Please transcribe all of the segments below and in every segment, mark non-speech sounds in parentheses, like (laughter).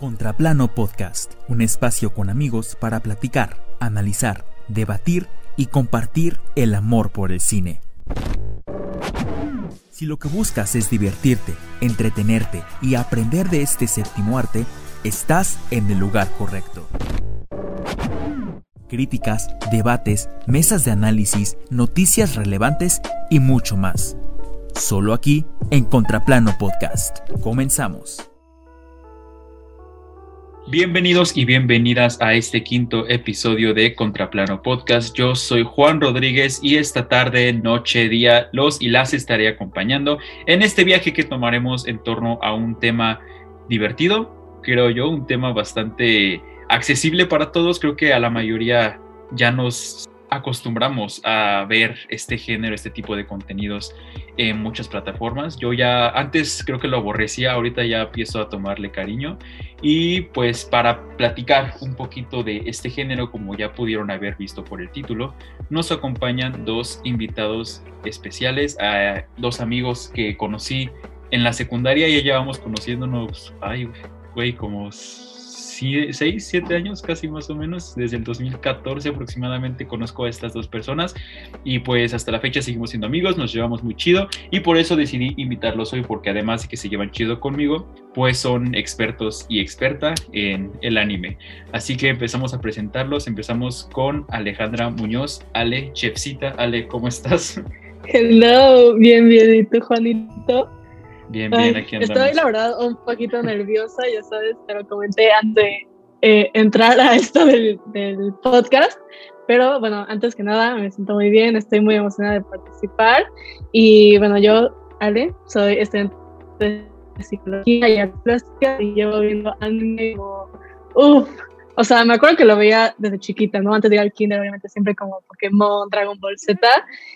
Contraplano Podcast, un espacio con amigos para platicar, analizar, debatir y compartir el amor por el cine. Si lo que buscas es divertirte, entretenerte y aprender de este séptimo arte, estás en el lugar correcto. Críticas, debates, mesas de análisis, noticias relevantes y mucho más. Solo aquí en Contraplano Podcast. Comenzamos. Bienvenidos y bienvenidas a este quinto episodio de Contraplano Podcast. Yo soy Juan Rodríguez y esta tarde, noche, día, los y las estaré acompañando en este viaje que tomaremos en torno a un tema divertido, creo yo, un tema bastante accesible para todos. Creo que a la mayoría ya nos acostumbramos a ver este género, este tipo de contenidos en muchas plataformas. Yo ya antes creo que lo aborrecía, ahorita ya empiezo a tomarle cariño. Y pues para platicar un poquito de este género, como ya pudieron haber visto por el título, nos acompañan dos invitados especiales, dos amigos que conocí en la secundaria, ya llevamos conociéndonos, ay, güey, como 6, 7 años casi más o menos, desde el 2014 aproximadamente conozco a estas dos personas y pues hasta la fecha seguimos siendo amigos, nos llevamos muy chido y por eso decidí invitarlos hoy porque además de que se llevan chido conmigo, pues son expertos y experta en el anime. Así que empezamos a presentarlos, empezamos con Alejandra Muñoz, Ale, chefcita, Ale, ¿cómo estás? Hello, bien, bien, ¿y tú Juanito? Bien, bien, aquí andamos. Estoy, la verdad, un poquito nerviosa, ya sabes, te lo comenté antes de eh, entrar a esto del, del, podcast. Pero bueno, antes que nada, me siento muy bien, estoy muy emocionada de participar. Y bueno, yo, Ale, soy estudiante de psicología y plástica y llevo viendo anime como, uff, o sea, me acuerdo que lo veía desde chiquita, ¿no? Antes de ir al kinder, obviamente, siempre como Pokémon, Dragon Ball Z,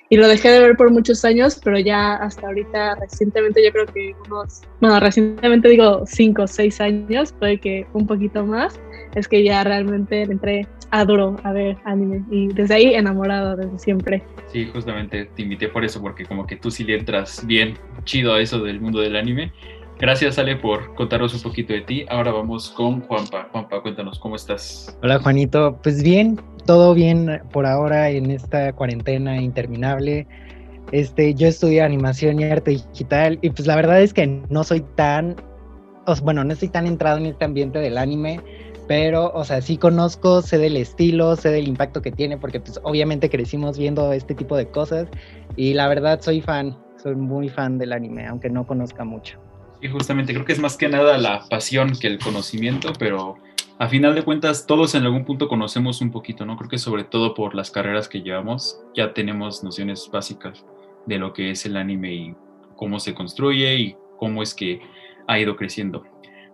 y lo dejé de ver por muchos años, pero ya hasta ahorita, recientemente, yo creo que unos, bueno, recientemente digo cinco o seis años, puede que un poquito más, es que ya realmente entré a duro a ver anime, y desde ahí enamorado desde siempre. Sí, justamente te invité por eso, porque como que tú sí le entras bien chido a eso del mundo del anime, Gracias, Ale, por contarnos un poquito de ti. Ahora vamos con Juanpa. Juanpa, cuéntanos, ¿cómo estás? Hola, Juanito. Pues bien, todo bien por ahora en esta cuarentena interminable. Este, yo estudié animación y arte digital y pues la verdad es que no soy tan, bueno, no estoy tan entrado en este ambiente del anime, pero, o sea, sí conozco, sé del estilo, sé del impacto que tiene, porque pues obviamente crecimos viendo este tipo de cosas y la verdad soy fan, soy muy fan del anime, aunque no conozca mucho. Justamente creo que es más que nada la pasión que el conocimiento, pero a final de cuentas todos en algún punto conocemos un poquito, ¿no? Creo que sobre todo por las carreras que llevamos ya tenemos nociones básicas de lo que es el anime y cómo se construye y cómo es que ha ido creciendo.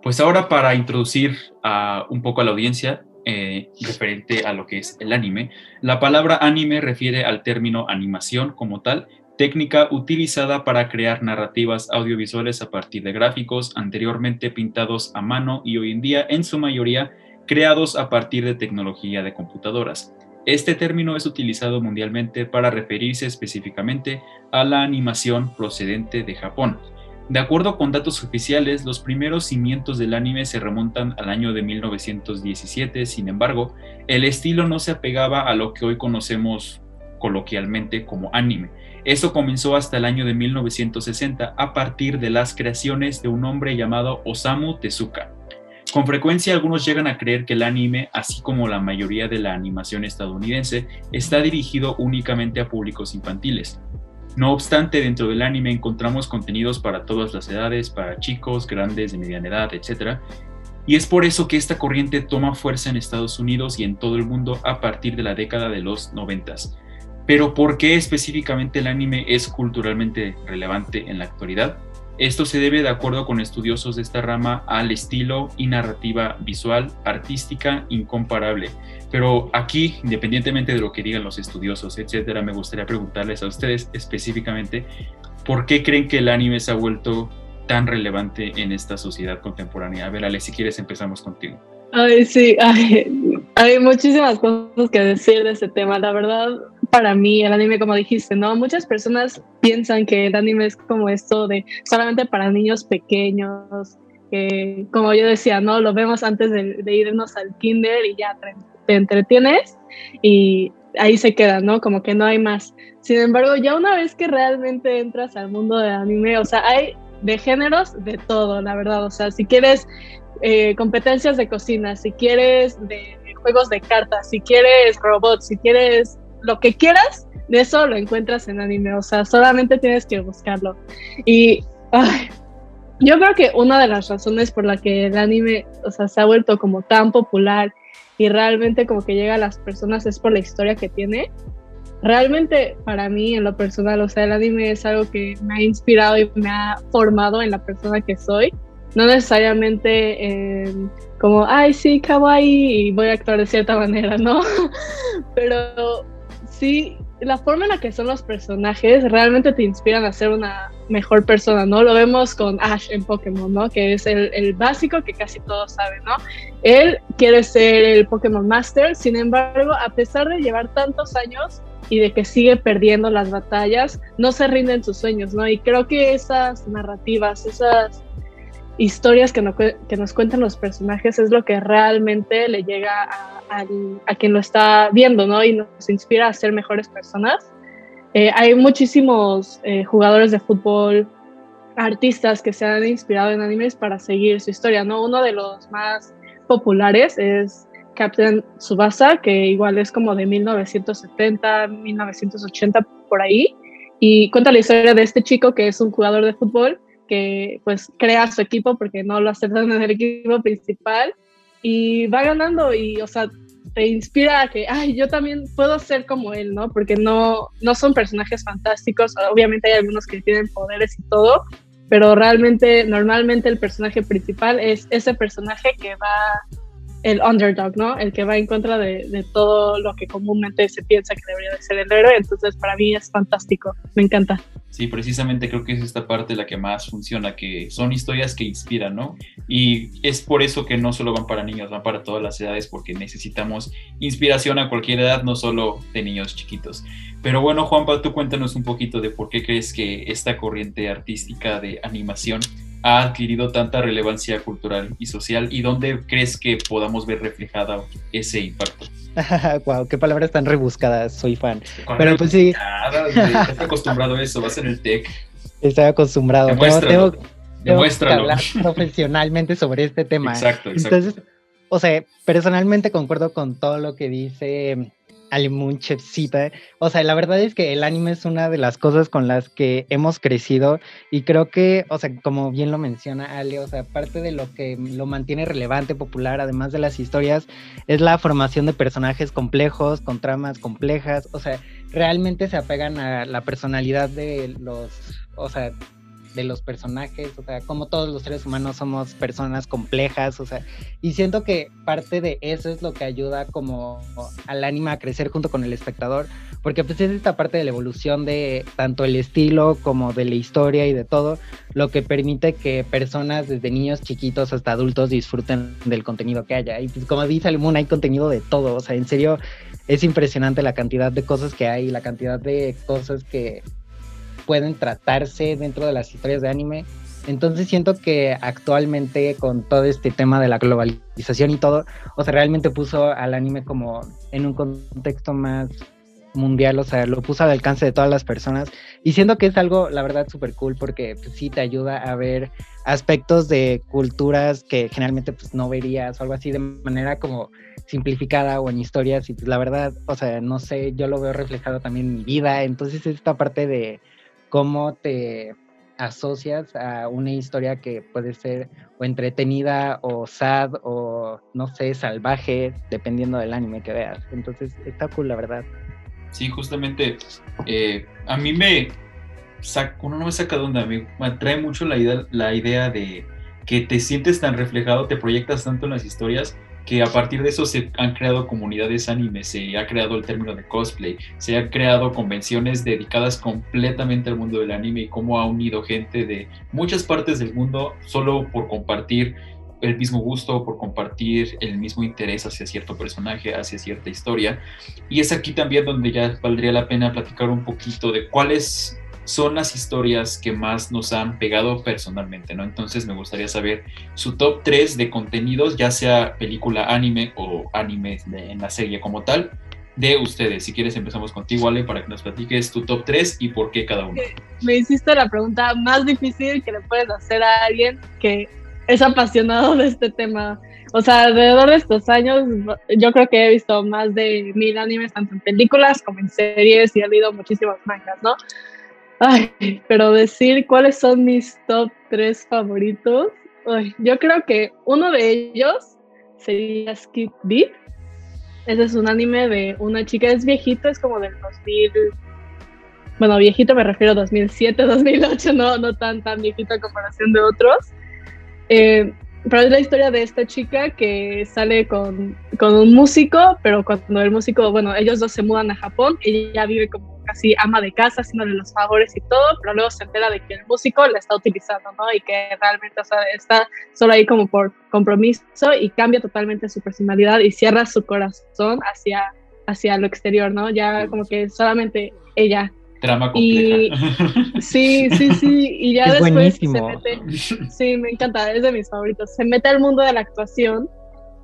Pues ahora para introducir a, un poco a la audiencia eh, referente a lo que es el anime, la palabra anime refiere al término animación como tal técnica utilizada para crear narrativas audiovisuales a partir de gráficos anteriormente pintados a mano y hoy en día en su mayoría creados a partir de tecnología de computadoras. Este término es utilizado mundialmente para referirse específicamente a la animación procedente de Japón. De acuerdo con datos oficiales, los primeros cimientos del anime se remontan al año de 1917, sin embargo, el estilo no se apegaba a lo que hoy conocemos coloquialmente como anime, eso comenzó hasta el año de 1960 a partir de las creaciones de un hombre llamado Osamu Tezuka. Con frecuencia algunos llegan a creer que el anime, así como la mayoría de la animación estadounidense, está dirigido únicamente a públicos infantiles. No obstante, dentro del anime encontramos contenidos para todas las edades, para chicos, grandes, de mediana edad, etc. Y es por eso que esta corriente toma fuerza en Estados Unidos y en todo el mundo a partir de la década de los noventas. Pero ¿por qué específicamente el anime es culturalmente relevante en la actualidad? Esto se debe, de acuerdo con estudiosos de esta rama, al estilo y narrativa visual, artística, incomparable. Pero aquí, independientemente de lo que digan los estudiosos, etcétera, me gustaría preguntarles a ustedes específicamente, ¿por qué creen que el anime se ha vuelto tan relevante en esta sociedad contemporánea? A ver, Ale, si quieres empezamos contigo. Ay, sí, hay muchísimas cosas que decir de ese tema. La verdad, para mí el anime, como dijiste, ¿no? Muchas personas piensan que el anime es como esto de solamente para niños pequeños que como yo decía, ¿no? Lo vemos antes de, irnos al kinder y ya te entretienes y ahí se queda, ¿no? Como que no hay más. Sin embargo, ya una vez que realmente entras al mundo del anime, o sea, hay de géneros de todo, la verdad. O sea, si quieres eh, competencias de cocina, si quieres de juegos de cartas, si quieres robots, si quieres lo que quieras, de eso lo encuentras en anime. O sea, solamente tienes que buscarlo. Y yo creo que una de las razones por la que el anime, o sea, se ha vuelto como tan popular y realmente como que llega a las personas es por la historia que tiene. Realmente para mí en lo personal, o sea, el anime es algo que me ha inspirado y me ha formado en la persona que soy. No necesariamente como, ay, sí, kawaii, y voy a actuar de cierta manera, ¿no? (laughs) Pero sí la forma en la que son los personajes realmente te inspiran a ser una mejor persona, ¿no? Lo vemos con Ash en Pokémon, ¿no? Que es el, el, básico que casi todos saben, ¿no? Él quiere ser el Pokémon Master, sin embargo, a pesar de llevar tantos años y de que sigue perdiendo las batallas, no se rinden sus sueños, ¿no? Y creo que esas narrativas, esas historias que, nos cuentan los personajes es lo que realmente le llega a, a, quien lo está viendo, ¿no? Y nos inspira a ser mejores personas. Eh, hay muchísimos eh, jugadores de fútbol, artistas que se han inspirado en animes para seguir su historia, ¿no? Uno de los más populares es Captain Tsubasa, que igual es como de 1970, 1980 por ahí, y cuenta la historia de este chico que es un jugador de fútbol que pues crea su equipo porque no lo aceptan (laughs) en el equipo principal y va ganando y, o sea, te inspira a que, ay, yo también puedo ser como él, ¿no? Porque no, no son personajes fantásticos, obviamente hay algunos que tienen poderes y todo, pero realmente, normalmente el personaje principal es ese personaje que va el underdog, ¿no? El que va en contra de, todo lo que comúnmente se piensa que debería de ser el héroe. Entonces, para mí es fantástico. Me encanta. Sí, precisamente creo que es esta parte la que más funciona, que son historias que inspiran, ¿no? Y es por eso que no solo van para niños, van para todas las edades, porque necesitamos inspiración a cualquier edad, no solo de niños chiquitos. Pero bueno, Juanpa, tú cuéntanos un poquito de por qué crees que esta corriente artística de animación ha adquirido tanta relevancia cultural y social y dónde crees que podamos ver reflejada ese impacto? (laughs) wow, qué palabras tan rebuscadas, soy fan. Pero pues sí. Estás (laughs) acostumbrado a eso, vas en el tech. Estoy acostumbrado. Demuéstralo. Tengo, que hablar (laughs) profesionalmente sobre este tema. Exacto, exacto. Entonces, o sea, personalmente concuerdo con todo lo que dice Alimunchevcita. O sea, la verdad es que el anime es una de las cosas con las que hemos crecido y creo que, o sea, como bien lo menciona Ale, o sea, parte de lo que lo mantiene relevante, popular, además de las historias, es la formación de personajes complejos, con tramas complejas, o sea, realmente se apegan a la personalidad de los, o sea, de los personajes, o sea, como todos los seres humanos somos personas complejas, o sea, y siento que parte de eso es lo que ayuda como al anime a crecer junto con el espectador, porque pues es esta parte de la evolución de tanto el estilo como de la historia y de todo, lo que permite que personas desde niños chiquitos hasta adultos disfruten del contenido que haya. Y pues como dice Almun, hay contenido de todo, o sea, en serio es impresionante la cantidad de cosas que hay, la cantidad de cosas que pueden tratarse dentro de las historias de anime. Entonces siento que actualmente con todo este tema de la globalización y todo, o sea, realmente puso al anime como en un contexto más mundial, o sea, lo puso al alcance de todas las personas. Y siento que es algo, la verdad, súper cool porque pues, sí te ayuda a ver aspectos de culturas que generalmente pues no verías o algo así de manera como simplificada o en historias. Y pues la verdad, o sea, no sé, yo lo veo reflejado también en mi vida, entonces esta parte de cómo te asocias a una historia que puede ser o entretenida o sad o no sé, salvaje, dependiendo del anime que veas. Entonces está cool, la verdad. Sí, justamente eh, a mí me saca, uno no me saca de onda, me, atrae mucho la idea, la idea de que te sientes tan reflejado, te proyectas tanto en las historias que a partir de eso se han creado comunidades anime, se ha creado el término de cosplay, se han creado convenciones dedicadas completamente al mundo del anime y cómo ha unido gente de muchas partes del mundo solo por compartir el mismo gusto, por compartir el mismo interés hacia cierto personaje, hacia cierta historia. Y es aquí también donde ya valdría la pena platicar un poquito de cuáles son las historias que más nos han pegado personalmente, ¿no? Entonces me gustaría saber su top 3 de contenidos, ya sea película anime o anime en la serie como tal, de ustedes. Si quieres empezamos contigo, Ale, para que nos platiques tu top 3 y por qué cada uno. Me hiciste la pregunta más difícil que le puedes hacer a alguien que es apasionado de este tema. O sea, alrededor de estos años, yo creo que he visto más de mil animes, tanto en películas como en series, y he leído muchísimos mangas, ¿no? Ay, pero decir cuáles son mis top tres favoritos, yo creo que uno de ellos sería Skip Beat. Ese es un anime de una chica, es viejito, es como del 2000, bueno, viejito me refiero a 2007, 2008, (laughs) no, no tan, tan viejito en comparación de otros. Eh, pero es la historia de esta chica que sale con, con, un músico, pero cuando el músico, bueno, ellos dos se mudan a Japón, ella vive como casi ama de casa, haciéndole los favores y todo, pero luego se entera de que el músico la está utilizando, ¿no? Y que realmente, o sea, está solo ahí como por compromiso y cambia totalmente su personalidad y cierra su corazón hacia, hacia lo exterior, ¿no? Ya como que solamente ella Trama compleja. (laughs) sí, sí, sí. Y ya después se mete. Sí, me encanta, es de mis favoritos. Se mete al mundo de la actuación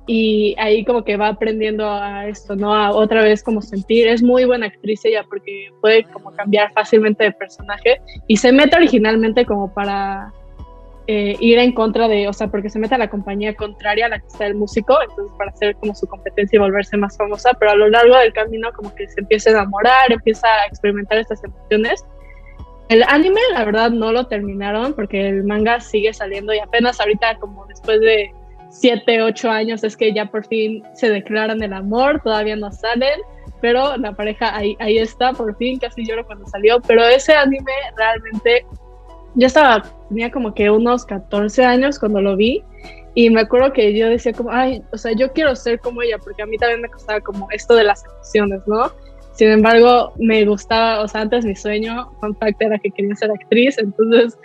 y ahí como que va aprendiendo a esto, ¿no? A otra vez como sentir. Es muy buena actriz ella porque puede como cambiar fácilmente de personaje y se mete originalmente como para eh, ir en contra de, o sea, porque se mete a la compañía contraria a la que está el músico, entonces para hacer como su competencia y volverse más famosa, pero a lo largo del camino como que se empieza a enamorar, empieza a experimentar estas emociones. El anime, la verdad, no lo terminaron porque el manga sigue saliendo y apenas ahorita, como después de 7, 8 años, es que ya por fin se declaran el amor, todavía no salen, pero la pareja ahí, ahí está, por fin, casi lloro cuando salió, pero ese anime realmente ya estaba, tenía como que unos 14 años cuando lo vi y me acuerdo que yo decía como, ay, o sea, yo quiero ser como ella porque a mí también me costaba como esto de las emociones, ¿no? Sin embargo, me gustaba, o sea, antes mi sueño, fun fact, era que quería ser actriz, entonces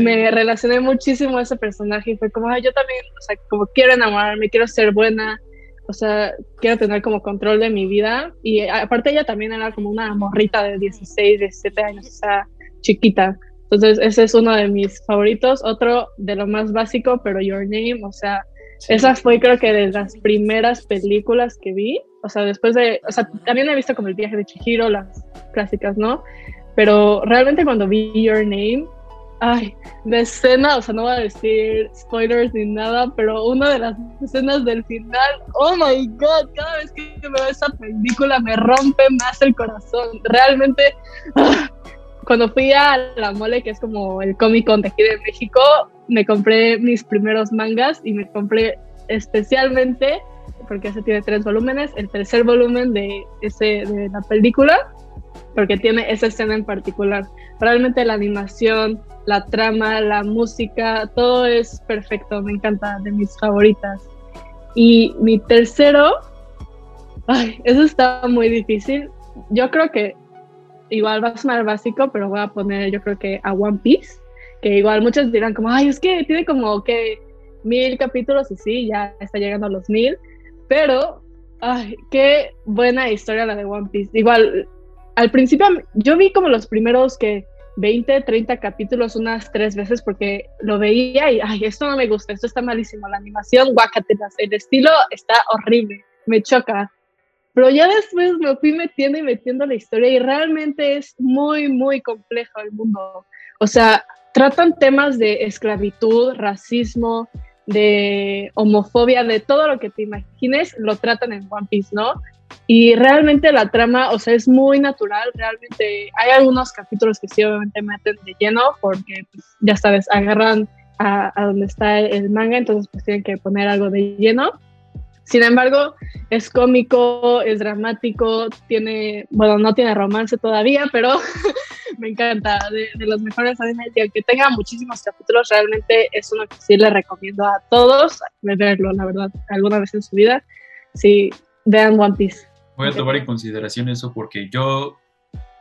me relacioné muchísimo a ese personaje y fue como, ay, yo también, o sea, como quiero enamorarme, quiero ser buena, o sea, quiero tener como control de mi vida. Y aparte ella también era como una morrita de 16, 17 años, o sea, chiquita. Entonces, ese es uno de mis favoritos. Otro de lo más básico, pero Your Name, o sea, esa fue creo que de las primeras películas que vi. O sea, después de, o sea, también he visto como el viaje de Chihiro, las clásicas, ¿no? Pero realmente cuando vi Your Name, ay, la escena, o sea, no voy a decir spoilers ni nada, pero una de las escenas del final, oh my god, cada vez que veo esa película me rompe más el corazón. Realmente, ah, cuando fui a la mole, que es como el Comic Con de aquí de México, me compré mis primeros mangas y me compré especialmente, porque ese tiene tres volúmenes, el tercer volumen de, ese, de la película, porque tiene esa escena en particular. Realmente la animación, la trama, la música, todo es perfecto, me encanta, de mis favoritas. Y mi tercero, ay, eso está muy difícil. Yo creo que igual va a sonar básico, pero voy a poner yo creo que a One Piece, que igual muchos dirán como, ay, es que tiene como que mil capítulos y sí, ya está llegando a los mil, pero, ay, qué buena historia la de One Piece. Igual, al principio yo vi como los primeros que 20, 30 capítulos unas tres veces porque lo veía y, ay, esto no me gusta, esto está malísimo, la animación, guacatelas, el estilo está horrible, me choca. Pero ya después me fui metiendo y metiendo la historia y realmente es muy, muy complejo el mundo. O sea, tratan temas de esclavitud, racismo, de homofobia, de todo lo que te imagines, lo tratan en One Piece, ¿no? Y realmente la trama, o sea, es muy natural, realmente hay algunos capítulos que sí obviamente meten de lleno porque, pues, ya sabes, agarran a, a donde está el manga, entonces pues tienen que poner algo de lleno sin embargo, es cómico, es dramático, tiene, bueno, no tiene romance todavía, pero (laughs) me encanta, de, los mejores animes y aunque tenga muchísimos capítulos, realmente es uno que sí le recomiendo a todos verlo, la verdad, alguna vez en su vida, sí, vean One Piece. Voy a tomar en consideración eso porque yo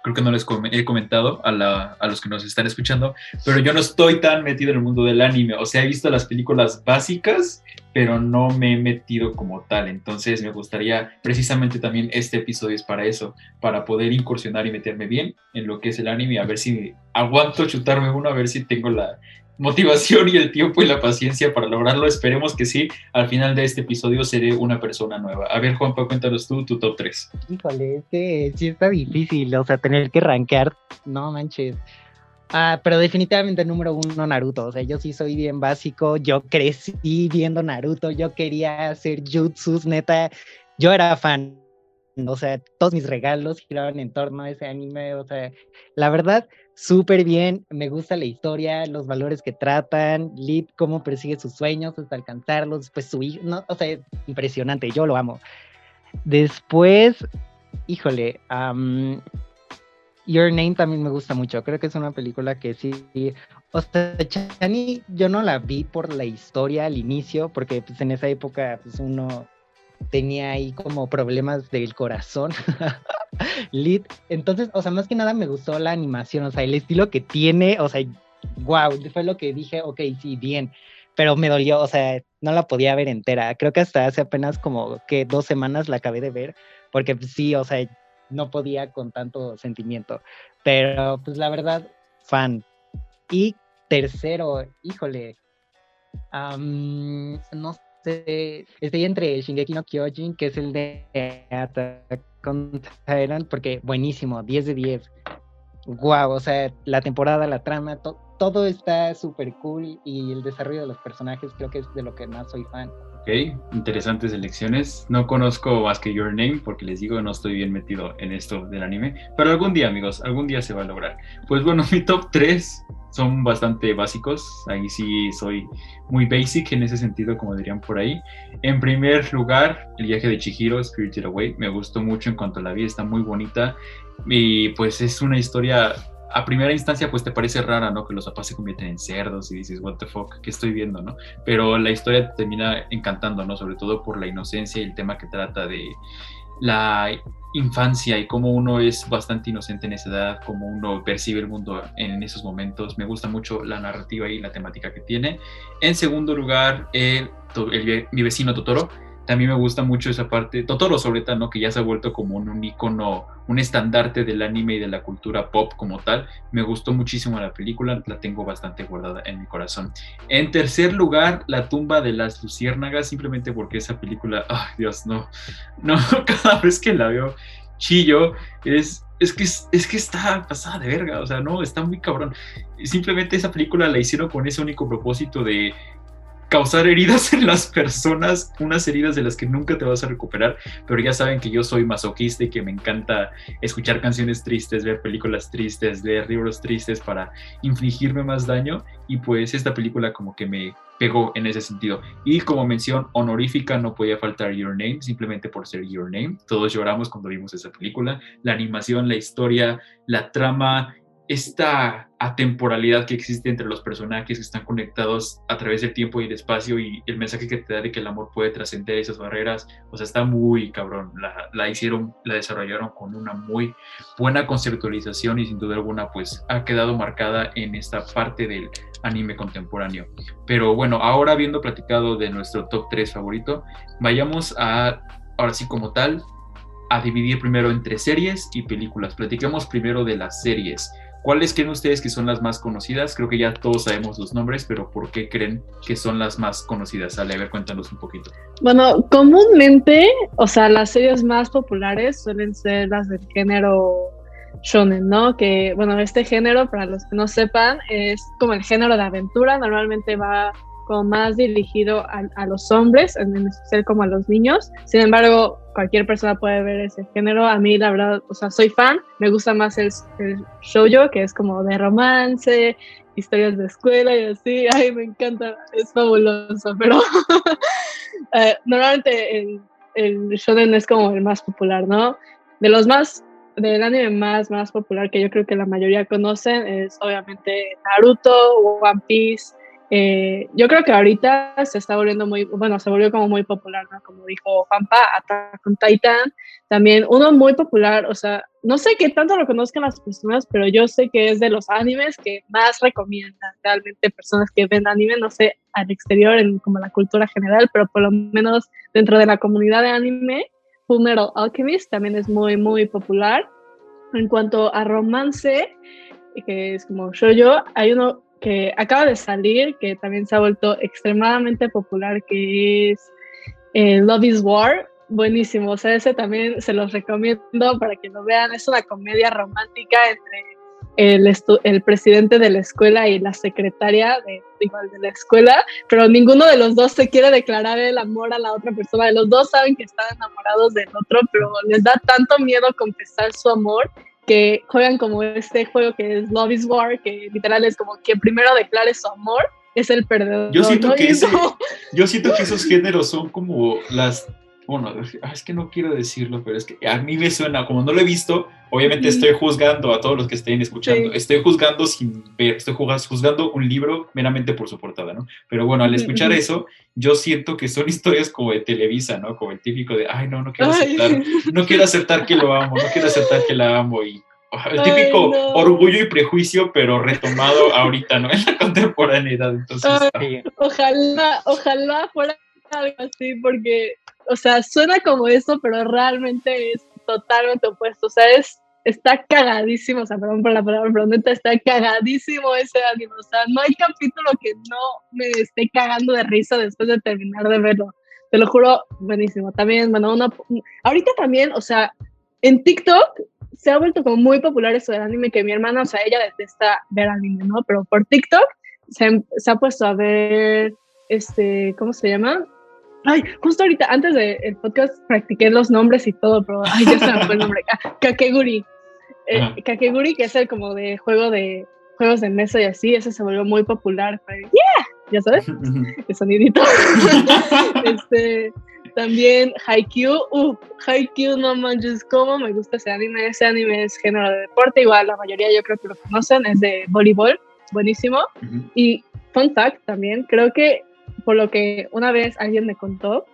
creo que no les he comentado a, a, los que nos están escuchando, pero yo no estoy tan metido en el mundo del anime. O sea, he visto las películas básicas, pero no me he metido como tal. Entonces me gustaría, precisamente también este episodio es para eso, para poder incursionar y meterme bien en lo que es el anime, a ver si aguanto chutarme uno, a ver si tengo la, motivación y el tiempo y la paciencia para lograrlo. Esperemos que sí. Al final de este episodio seré una persona nueva. A ver, Juanpa, cuéntanos tú tu top 3. Híjole, es que sí está difícil, o sea, tener que rankear, no manches. Ah, pero definitivamente número uno Naruto, o sea, yo sí soy bien básico, yo crecí viendo Naruto, yo quería hacer jutsus, neta, yo era fan, o sea, todos mis regalos giraban en torno a ese anime, o sea, la verdad, súper bien, me gusta la historia, los valores que tratan, Lip cómo persigue sus sueños hasta alcanzarlos, pues su hijo, no, o sea, impresionante, yo lo amo. Después, híjole, Your Name también me gusta mucho, creo que es una película que sí, o sea, Chani yo no la vi por la historia al inicio, porque pues en esa época pues uno tenía ahí como problemas del corazón. (laughs) Lit. Entonces, o sea, más que nada me gustó la animación, o sea, el estilo que tiene, o sea, wow, fue lo que dije, ok, sí, bien, pero me dolió, o sea, no la podía ver entera. Creo que hasta hace apenas como que dos semanas la acabé de ver, porque pues, sí, o sea, no podía con tanto sentimiento. Pero pues la verdad, fan. Y tercero, híjole, no estoy entre Shingeki no Kyojin, que es el de Attack on Titan, porque buenísimo, 10 de 10. Guau, o sea, la temporada, la trama, todo está súper cool y el desarrollo de los personajes creo que es de lo que más soy fan. Ok, interesantes elecciones. No conozco más que Your Name porque les digo, no estoy bien metido en esto del anime, pero algún día, amigos, algún día se va a lograr. Pues bueno, (laughs) mi top 3 son bastante básicos. Ahí sí soy muy basic en ese sentido, como dirían por ahí. En primer lugar, el viaje de Chihiro, Spirited Away, me gustó mucho en cuanto a la vi, está muy bonita y pues es una historia a primera instancia pues te parece rara, ¿no? Que los papás se convierten en cerdos y dices, what the fuck, ¿qué estoy viendo, no? Pero la historia te termina encantando, ¿no? Sobre todo por la inocencia y el tema que trata de la infancia y cómo uno es bastante inocente en esa edad, cómo uno percibe el mundo en esos momentos. Me gusta mucho la narrativa y la temática que tiene. En segundo lugar, el, mi vecino Totoro también me gusta mucho esa parte, Totoro sobre todo, ¿no? que ya se ha vuelto como un, un icono, un estandarte del anime y de la cultura pop como tal. Me gustó muchísimo la película, la tengo bastante guardada en mi corazón. En tercer lugar, La tumba de las luciérnagas, simplemente porque esa película, ay Dios, no, no, (laughs) cada vez que la veo chillo, es, es que, es que está pasada de verga, o sea, no, está muy cabrón. Simplemente esa película la hicieron con ese único propósito de causar heridas en las personas, unas heridas de las que nunca te vas a recuperar, pero ya saben que yo soy masoquista y que me encanta escuchar canciones tristes, ver películas tristes, leer libros tristes para infligirme más daño y pues esta película como que me pegó en ese sentido. Y como mención honorífica no podía faltar Your Name, simplemente por ser Your Name. Todos lloramos cuando vimos esa película. La animación, la historia, la trama, esta atemporalidad que existe entre los personajes que están conectados a través del tiempo y el espacio y el mensaje que te da de que el amor puede trascender esas barreras, o sea, está muy cabrón, la, hicieron, la desarrollaron con una muy buena conceptualización y sin duda alguna pues ha quedado marcada en esta parte del anime contemporáneo. Pero bueno, ahora habiendo platicado de nuestro top 3 favorito, vayamos a, ahora sí como tal, a dividir primero entre series y películas. Platiquemos primero de las series. ¿Cuáles creen ustedes que son las más conocidas? Creo que ya todos sabemos los nombres, pero ¿por qué creen que son las más conocidas? Ale, a ver, cuéntanos un poquito. Bueno, comúnmente, o sea, las series más populares suelen ser las del género shonen, ¿no? Que, bueno, este género, para los que no sepan, es como el género de aventura, normalmente va como más dirigido a, los hombres, en especial como a los niños. Sin embargo, cualquier persona puede ver ese género. A mí, la verdad, o sea, soy fan. Me gusta más el, el shoujo, que es como de romance, historias de escuela y así. Ay, me encanta, es fabuloso. Pero (laughs) eh, normalmente el, el shonen es como el más popular, ¿no? De los más del anime más, más popular que yo creo que la mayoría conocen es obviamente Naruto, One Piece, eh, yo creo que ahorita se está volviendo muy, bueno, se volvió como muy popular, ¿no? Como dijo Juanpa, Attack on Titan, también uno muy popular, o sea, no sé qué tanto lo conozcan las personas, pero yo sé que es de los animes que más recomiendan realmente personas que ven anime, no sé, al exterior, en como la cultura general, pero por lo menos dentro de la comunidad de anime, Fullmetal Alchemist también es muy, muy popular. En cuanto a romance, que es como yo hay uno que acaba de salir, que también se ha vuelto extremadamente popular, que es eh, Love is War. Buenísimo, o sea, ese también se los recomiendo para que lo vean. Es una comedia romántica entre el, el presidente de la escuela y la secretaria de, igual de la escuela, pero ninguno de los dos se quiere declarar el amor a la otra persona. Los dos saben que están enamorados del otro, pero les da tanto miedo confesar su amor que juegan como este juego que es Love is War, que literal es como quien primero declare su amor es el perdedor. Yo siento, que, yo siento que esos géneros son como las... Bueno, ah, es que no quiero decirlo, pero es que a mí me suena, como no lo he visto, obviamente estoy juzgando a todos los que estén escuchando, estoy juzgando sin ver, estoy juzgando un libro meramente por su portada, ¿no? Pero bueno, al escuchar eso, yo siento que son (laughs) historias como de Televisa, ¿no? Como el típico de, ay, no, no quiero aceptar, no quiero aceptar que lo amo, no quiero aceptar que la amo y el típico orgullo y prejuicio, pero retomado ahorita, ¿no? (laughs) En la contemporaneidad. Entonces, ojalá, ojalá fuera algo así, porque, o sea, suena como eso, pero realmente es totalmente opuesto. O sea, es, está cagadísimo, o sea, perdón por la palabra, pero neta está cagadísimo ese anime. O sea, no hay capítulo que no me esté cagando de risa después de terminar de verlo. Te lo juro, buenísimo. También, bueno, una, ahorita también, o sea, en TikTok se ha vuelto como muy popular eso del anime, que mi hermana, o sea, ella detesta ver anime, ¿no? Pero por TikTok se, se ha puesto a ver, este, ¿cómo se llama? Ay, justo ahorita, antes del podcast, practiqué los nombres y todo, pero ay, ya se me fue el nombre. Kakeguri. Eh, Kakeguri, que es el como de juego de juegos de mesa y así, ese se volvió muy popular. ¡Yeah! ¿Ya sabes? (laughs) el sonidito. (laughs) este, también Haikyuu, uh, Haikyuu no manches, cómo me gusta ese anime. Ese anime es género de deporte, igual la mayoría yo creo que lo conocen, es de voleibol, buenísimo. Y fun fact también, creo que por lo que una vez alguien me contó,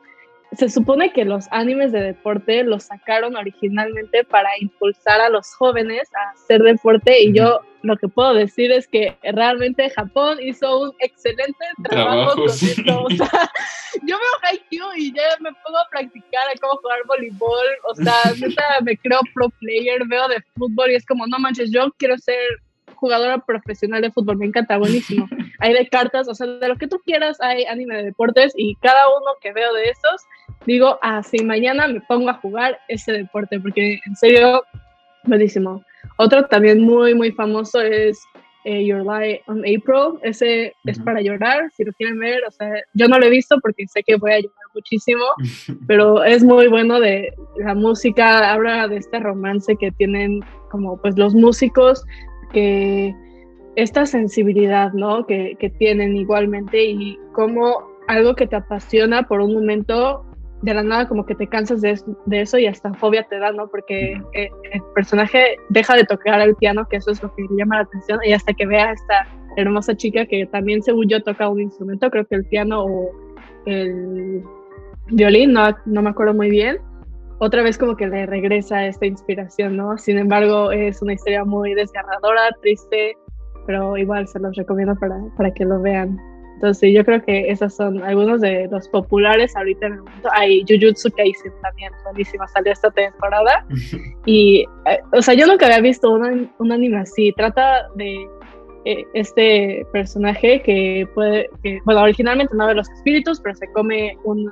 se supone que los animes de deporte los sacaron originalmente para impulsar a los jóvenes a hacer deporte y yo lo que puedo decir es que realmente Japón hizo un excelente trabajo, con esto. O sea, (laughs) yo veo Haikyuu y ya me pongo a practicar a cómo jugar voleibol, o sea, (laughs) neta me creo pro player, veo de fútbol y es como, no manches, yo quiero ser jugadora profesional de fútbol, me encanta, buenísimo. (laughs) Hay de cartas, o sea, de lo que tú quieras, hay anime de deportes y cada uno que veo de esos, digo, ah, sí, mañana me pongo a jugar ese deporte, porque en serio, buenísimo. Otro también muy, muy famoso es eh, Your Lie on April. Ese es para llorar, si lo quieren ver. O sea, yo no lo he visto porque sé que voy a llorar muchísimo, (laughs) pero es muy bueno de la música. Habla de este romance que tienen como pues los músicos que esta sensibilidad, ¿no? Que, que tienen igualmente y como algo que te apasiona por un momento, de la nada como que te cansas de, de eso y hasta fobia te da, ¿no? Porque eh, el personaje deja de tocar el piano, que eso es lo que llama la atención, y hasta que vea a esta hermosa chica que también, según yo, toca un instrumento, creo que el piano o el violín, no, no me acuerdo muy bien, otra vez como que le regresa esta inspiración, ¿no? Sin embargo, es una historia muy desgarradora, triste, pero igual se los recomiendo para, para que lo vean. Entonces, yo creo que esos son algunos de los populares ahorita en el momento. Hay Jujutsu Kaisen también, buenísima, salió esta temporada. (laughs) y, eh, o sea, yo nunca había visto un, un anime así. Trata de eh, este personaje que puede, que, bueno, originalmente no ve los espíritus, pero se come un,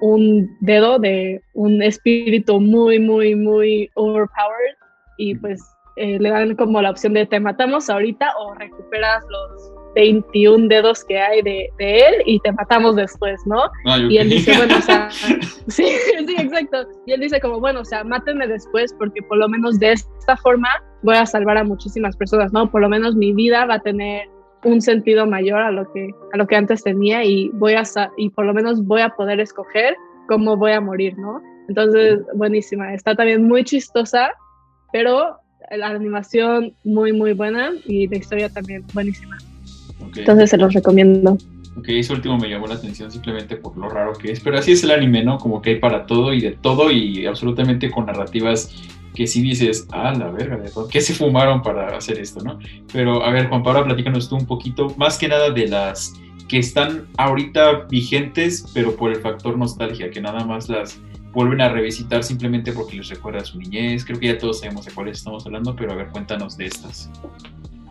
un dedo de un espíritu muy, muy, muy overpowered y pues eh, le dan como la opción de te matamos ahorita o recuperas los 21 dedos que hay de, de él y te matamos después, ¿no? Ah, y él dice, bueno, o sea, (laughs) sí, sí, exacto. Y él dice como, bueno, o sea, mátenme después porque por lo menos de esta forma voy a salvar a muchísimas personas, ¿no? Por lo menos mi vida va a tener un sentido mayor a lo que, a lo que antes tenía y, voy a, y por lo menos voy a poder escoger cómo voy a morir, ¿no? Entonces, buenísima. Está también muy chistosa, pero la animación muy, muy buena y la historia también buenísima. Entonces se los recomiendo. Ok, eso último me llamó la atención simplemente por lo raro que es, pero así es el anime, ¿no? Como que hay para todo y de todo y absolutamente con narrativas que sí dices, ah, la verga, ¿qué se fumaron para hacer esto, no? Pero a ver, Juan Pablo, platícanos tú un poquito, más que nada de las que están ahorita vigentes, pero por el factor nostalgia, que nada más las vuelven a revisitar simplemente porque les recuerda su niñez. Creo que ya todos sabemos de cuáles estamos hablando, pero a ver, cuéntanos de estas.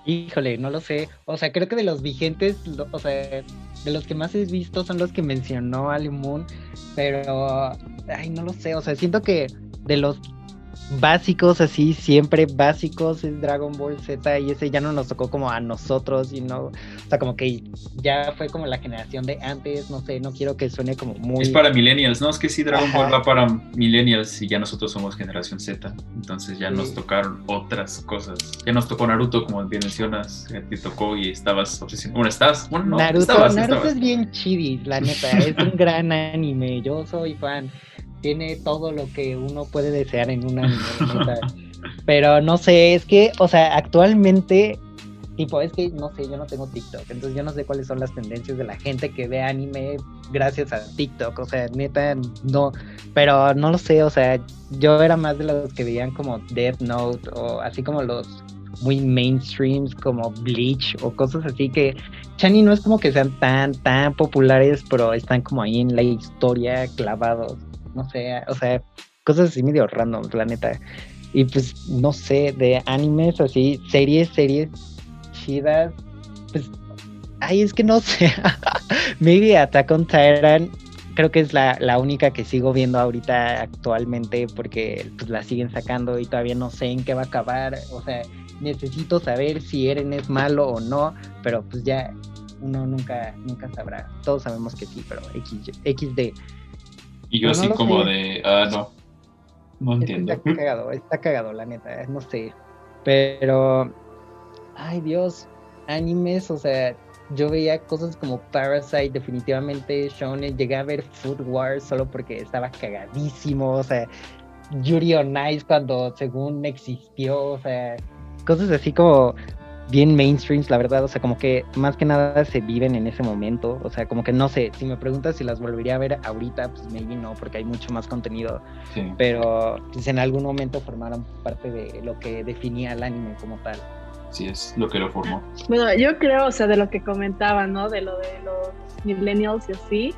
Híjole, no lo sé. O sea, creo que de los vigentes, o sea, de los que más he visto son los que mencionó Ali Moon, pero, ay, no lo sé. O sea, siento que de los básicos, así, siempre básicos, es Dragon Ball Z y ese ya no nos tocó como a nosotros, y no, o sea, como que ya fue como la generación de antes, no sé, no quiero que suene como muy... Es para millennials, ¿no? Es que sí, Dragon Ball va para millennials y ya nosotros somos generación Z, entonces ya nos tocaron otras cosas. Ya nos tocó Naruto, como bien mencionas, te tocó y estabas obsesionado. Bueno, estás, bueno, no, Naruto, Naruto es bien chibi, la neta, es un (laughs) gran anime, yo soy fan tiene todo lo que uno puede desear en una anime. (laughs) Pero no sé, es que, o sea, actualmente, tipo, es que no sé, yo no tengo TikTok, entonces yo no sé cuáles son las tendencias de la gente que ve anime gracias a TikTok, o sea, neta, no, pero no lo sé, o sea, yo era más de los que veían como Death Note o así como los muy mainstreams como Bleach o cosas así que Chani no es como que sean tan tan populares pero están como ahí en la historia clavados no sé, o sea, cosas así medio random, la neta. Y pues, no sé, de animes así, series, series chidas, pues, ay, es que no (laughs) sé. Maybe Attack on Titan creo que es la, la, única que sigo viendo ahorita actualmente porque pues, la siguen sacando y todavía no sé en qué va a acabar. O sea, necesito saber si Eren es malo o no, pero pues ya uno nunca, nunca sabrá. Todos sabemos que sí, pero X, XD. Y yo así como de, ah, no, no entiendo. Está cagado, está cagado, la neta, no sé. Pero, ay Dios, animes, o sea, yo veía cosas como Parasite, definitivamente, Shonen, llegué a ver Food Wars solo porque estaba cagadísimo, o sea, Yuri on Ice cuando según existió, o sea, cosas así como bien mainstreams, la verdad, o sea, como que más que nada se viven en ese momento, o sea, como que no sé, si me preguntas si las volvería a ver ahorita, pues maybe no, porque hay mucho más contenido, pero pues en algún momento formaron parte de lo que definía el anime como tal. Sí, es lo que lo formó. Bueno, yo creo, o sea, de lo que comentaba, ¿no? De lo de los millennials y así,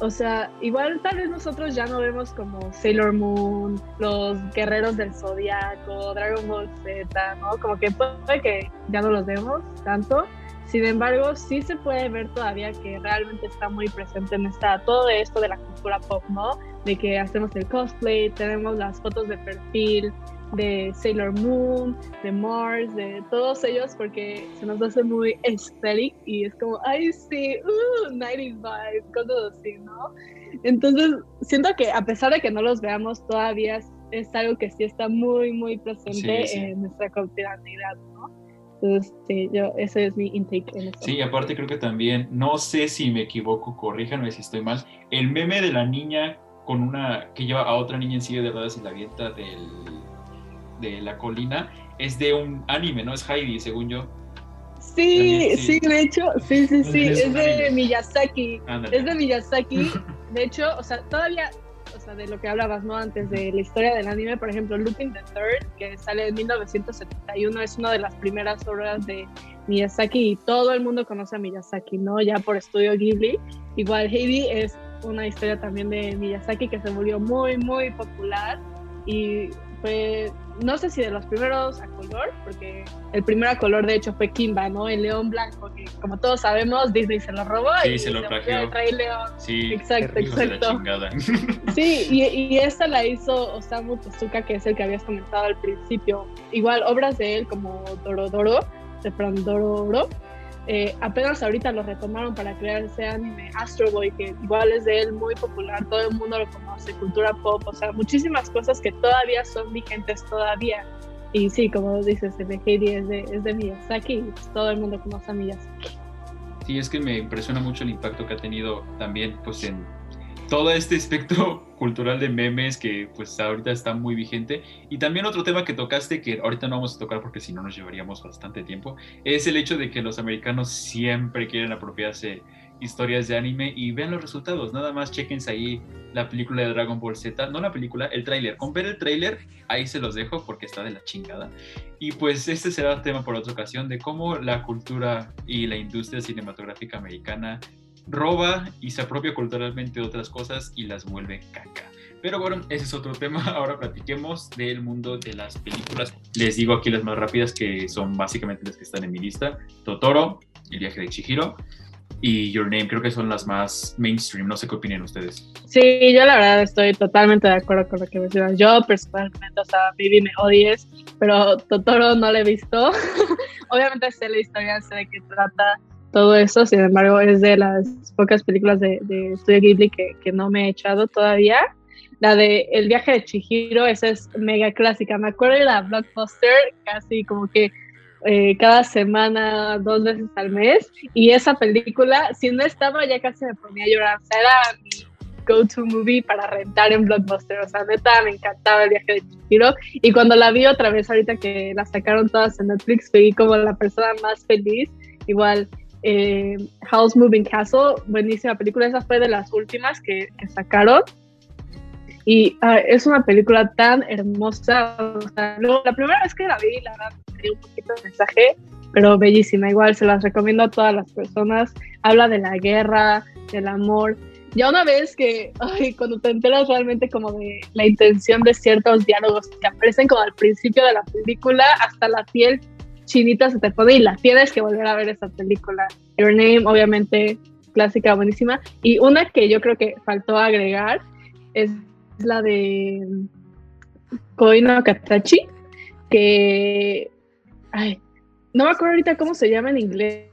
o sea, igual tal vez nosotros ya no vemos como Sailor Moon, los guerreros del zodiaco, Dragon Ball Z, ¿no? Como que puede que ya no los vemos tanto. Sin embargo, sí se puede ver todavía que realmente está muy presente en esta, todo esto de la cultura pop, ¿no? De que hacemos el cosplay, tenemos las fotos de perfil, de Sailor Moon, de Mars, de todos ellos, porque se nos hace muy aesthetic y es como, ay, sí, uh, 90s vibes, cosas así, ¿no? Entonces, siento que a pesar de que no los veamos todavía, es algo que sí está muy, muy presente en nuestra cotidianidad, ¿no? Entonces, sí, yo, ese es mi intake en esto. Sí, aparte creo que también, no sé si me equivoco, corríjanme si estoy mal, el meme de la niña con una, que lleva a otra niña en silla de ruedas y la avienta del de la colina es de un anime, ¿no? Es Heidi, según yo. Sí, sí, de hecho, sí, sí, sí, es, de Miyazaki. Es de Miyazaki. De hecho, o sea, todavía, o sea, de lo que hablabas, ¿no? Antes de la historia del anime, por ejemplo, Lupin the Third, que sale en 1971, es una de las primeras obras de Miyazaki y todo el mundo conoce a Miyazaki, ¿no? Ya por estudio Ghibli. Igual Heidi es una historia también de Miyazaki que se volvió muy, muy popular y fue no sé si de los primeros a color, porque el primero a color de hecho fue Kimba, ¿no? El león blanco, que como todos sabemos, Disney se lo robó y se lo plagió. León. Sí, exacto, exacto. (laughs) Sí, y, y, esta la hizo Osamu Tezuka, que es el que habías comentado al principio. Igual obras de él como Dorodoro, de Fran Dorodoro eh, apenas ahorita lo retomaron para crear ese anime Astro Boy, que igual es de él muy popular, todo el mundo lo conoce, cultura pop, o sea, muchísimas cosas que todavía son vigentes todavía. Y sí, como dices, el Heidi es de, es de Miyazaki, pues todo el mundo conoce a Miyazaki. Sí, es que me impresiona mucho el impacto que ha tenido también pues en todo este espectro (laughs) cultural de memes que pues ahorita está muy vigente. Y también otro tema que tocaste, que ahorita no vamos a tocar porque si no nos llevaríamos bastante tiempo, es el hecho de que los americanos siempre quieren apropiarse historias de anime y vean los resultados. Nada más chequense ahí la película de Dragon Ball Z, no la película, el tráiler. Con ver el tráiler, ahí se los dejo porque está de la chingada. Y pues este será el tema por otra ocasión de cómo la cultura y la industria cinematográfica americana roba y se apropia culturalmente de otras cosas y las vuelve caca. Pero bueno, ese es otro (laughs) tema. Ahora platiquemos del mundo de las películas. Les digo aquí las más rápidas que son básicamente las que están en mi lista. Totoro, El viaje de Chihiro y Your Name. Creo que son las más mainstream. No sé qué opinan ustedes. Sí, yo la verdad estoy totalmente de acuerdo con lo que mencionas. Yo personalmente, o sea, Vivi me odies, pero Totoro no lo he visto. (laughs) Obviamente sé la historia, sé de qué trata todo eso, sin embargo es de las pocas películas de, de Studio Ghibli que, que, no me he echado todavía. La de El viaje de Chihiro, esa es mega clásica. Me acuerdo de la Blockbuster, casi como que eh, cada semana, dos veces al mes. Y esa película, si no estaba, ya casi me ponía a llorar. O sea, era mi go-to movie para rentar en Blockbuster. O sea, neta, me encantaba el viaje de Chihiro. Y cuando la vi otra vez, ahorita que la sacaron todas en Netflix, fui como la persona más feliz. Igual, eh, House Moving Castle, buenísima película, esa fue de las últimas que, sacaron. Y ah, es una película tan hermosa. la primera vez que la vi, la verdad, me dio un poquito de mensaje, pero bellísima. Igual se las recomiendo a todas las personas. Habla de la guerra, del amor. Ya una vez que, ay, cuando te enteras realmente como de la intención de ciertos diálogos que aparecen como al principio de la película, hasta la piel chinita se te pone y la tienes que volver a ver esa película. Your Name, obviamente, clásica, buenísima. Y una que yo creo que faltó agregar es la de Koino Katachi, que, ay, no me acuerdo ahorita cómo se llama en inglés,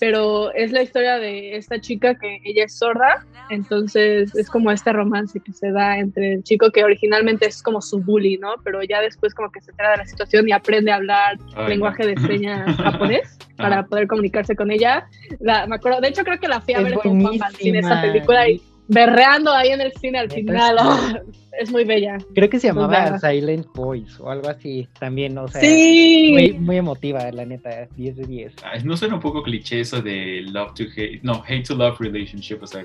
pero es la historia de esta chica que ella es sorda, entonces es como este romance que se da entre el chico que originalmente es como su bully, ¿no? Pero ya después como que se entera de la situación y aprende a hablar lenguaje de señas (laughs) japonés para poder comunicarse con ella. me acuerdo, de hecho creo que la fui a ver con Juan Martín esa película y berreando ahí en el cine al final. (laughs) es muy bella. Creo que se llamaba Silent Voice o algo así también, o sea, muy, muy, emotiva, la neta, 10 de 10. ¿No suena un poco cliché eso de love to hate, no, hate to love relationship? O sea,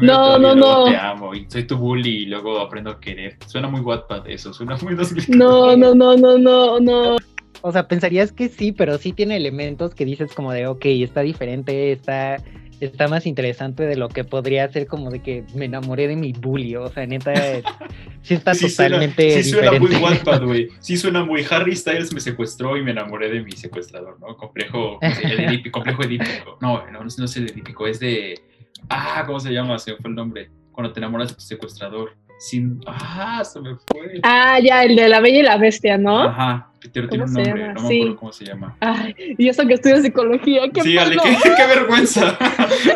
no, no, no. Te amo y soy tu bully y luego aprendo a querer. Suena muy Wattpad eso, suena muy No, no, no, no, no, no. O sea, pensarías que sí, pero sí tiene elementos que dices como de, ok, está diferente, está está más interesante de lo que podría ser como de que me enamoré de mi bully, o sea, neta, (laughs) sí está totalmente suena, sí suena muy Wattpad, güey, sí (laughs) suena muy Harry Styles me secuestró y me enamoré de mi secuestrador, ¿no? Complejo, (laughs) complejo edípico, no, no, no es el edípico, es de, ah, ¿cómo se llama? Se fue el nombre, cuando te enamoras de tu secuestrador. Sin... Ah, se me fue. Ah, ya, el de la bella y la bestia, ¿no? Ajá, tiene un nombre, no me acuerdo cómo se llama. Ay, y eso que estudio psicología, qué Sí, Ale, qué, qué, vergüenza.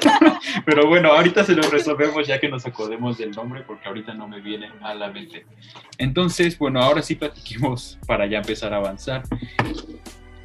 (laughs) pero bueno, ahorita se lo resolvemos ya que nos acordemos del nombre, porque ahorita no me viene a la mente. Entonces, bueno, ahora sí platiquemos para ya empezar a avanzar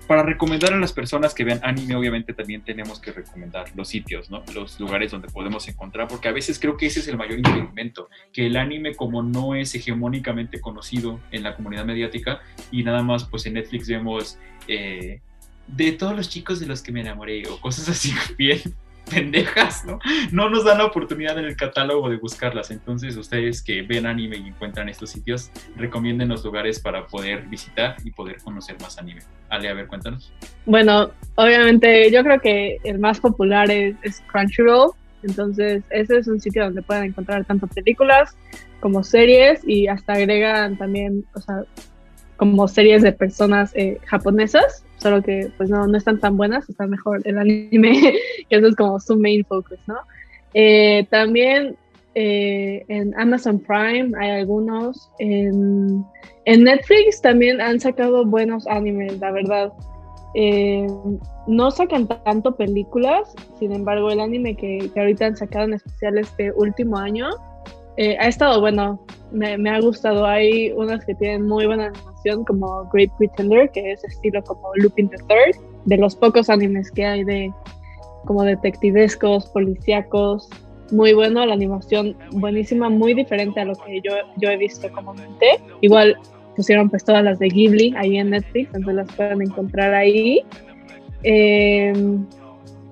para recomendar a las personas que vean anime, obviamente también tenemos que recomendar los sitios, ¿no? Los lugares donde podemos encontrar, porque a veces creo que ese es el mayor impedimento, que el anime como no es hegemónicamente conocido en la comunidad mediática y nada más pues en Netflix vemos eh, de todos los chicos de los que me enamoré o cosas (laughs) así bien (laughs) pendejas, ¿no? No nos dan la oportunidad en el catálogo de buscarlas. Entonces, ustedes que ven anime y encuentran estos sitios, recomienden los lugares para poder visitar y poder conocer más anime. Ale, a ver, cuéntanos. Bueno, obviamente yo creo que el más popular es, Crunchyroll. Entonces, ese es un sitio donde pueden encontrar tanto películas como series y hasta agregan también, o sea, como series de personas eh, japonesas solo que pues no, no están tan buenas, está mejor el anime, (laughs) que eso es como su main focus, ¿no? Eh, también eh, en Amazon Prime hay algunos, en, en, Netflix también han sacado buenos animes, la verdad. Eh, no sacan tanto películas, sin embargo el anime que, que ahorita han sacado en especial este último año ha estado bueno, me, ha gustado. Hay unas que tienen muy buena como Great Pretender, que es estilo como Lupin the Third, de los pocos animes que hay de como detectivescos, policíacos. muy bueno, la animación buenísima, muy diferente a lo que yo, yo he visto comúnmente. Igual pusieron pues todas las de Ghibli ahí en Netflix, entonces las pueden encontrar ahí. Em,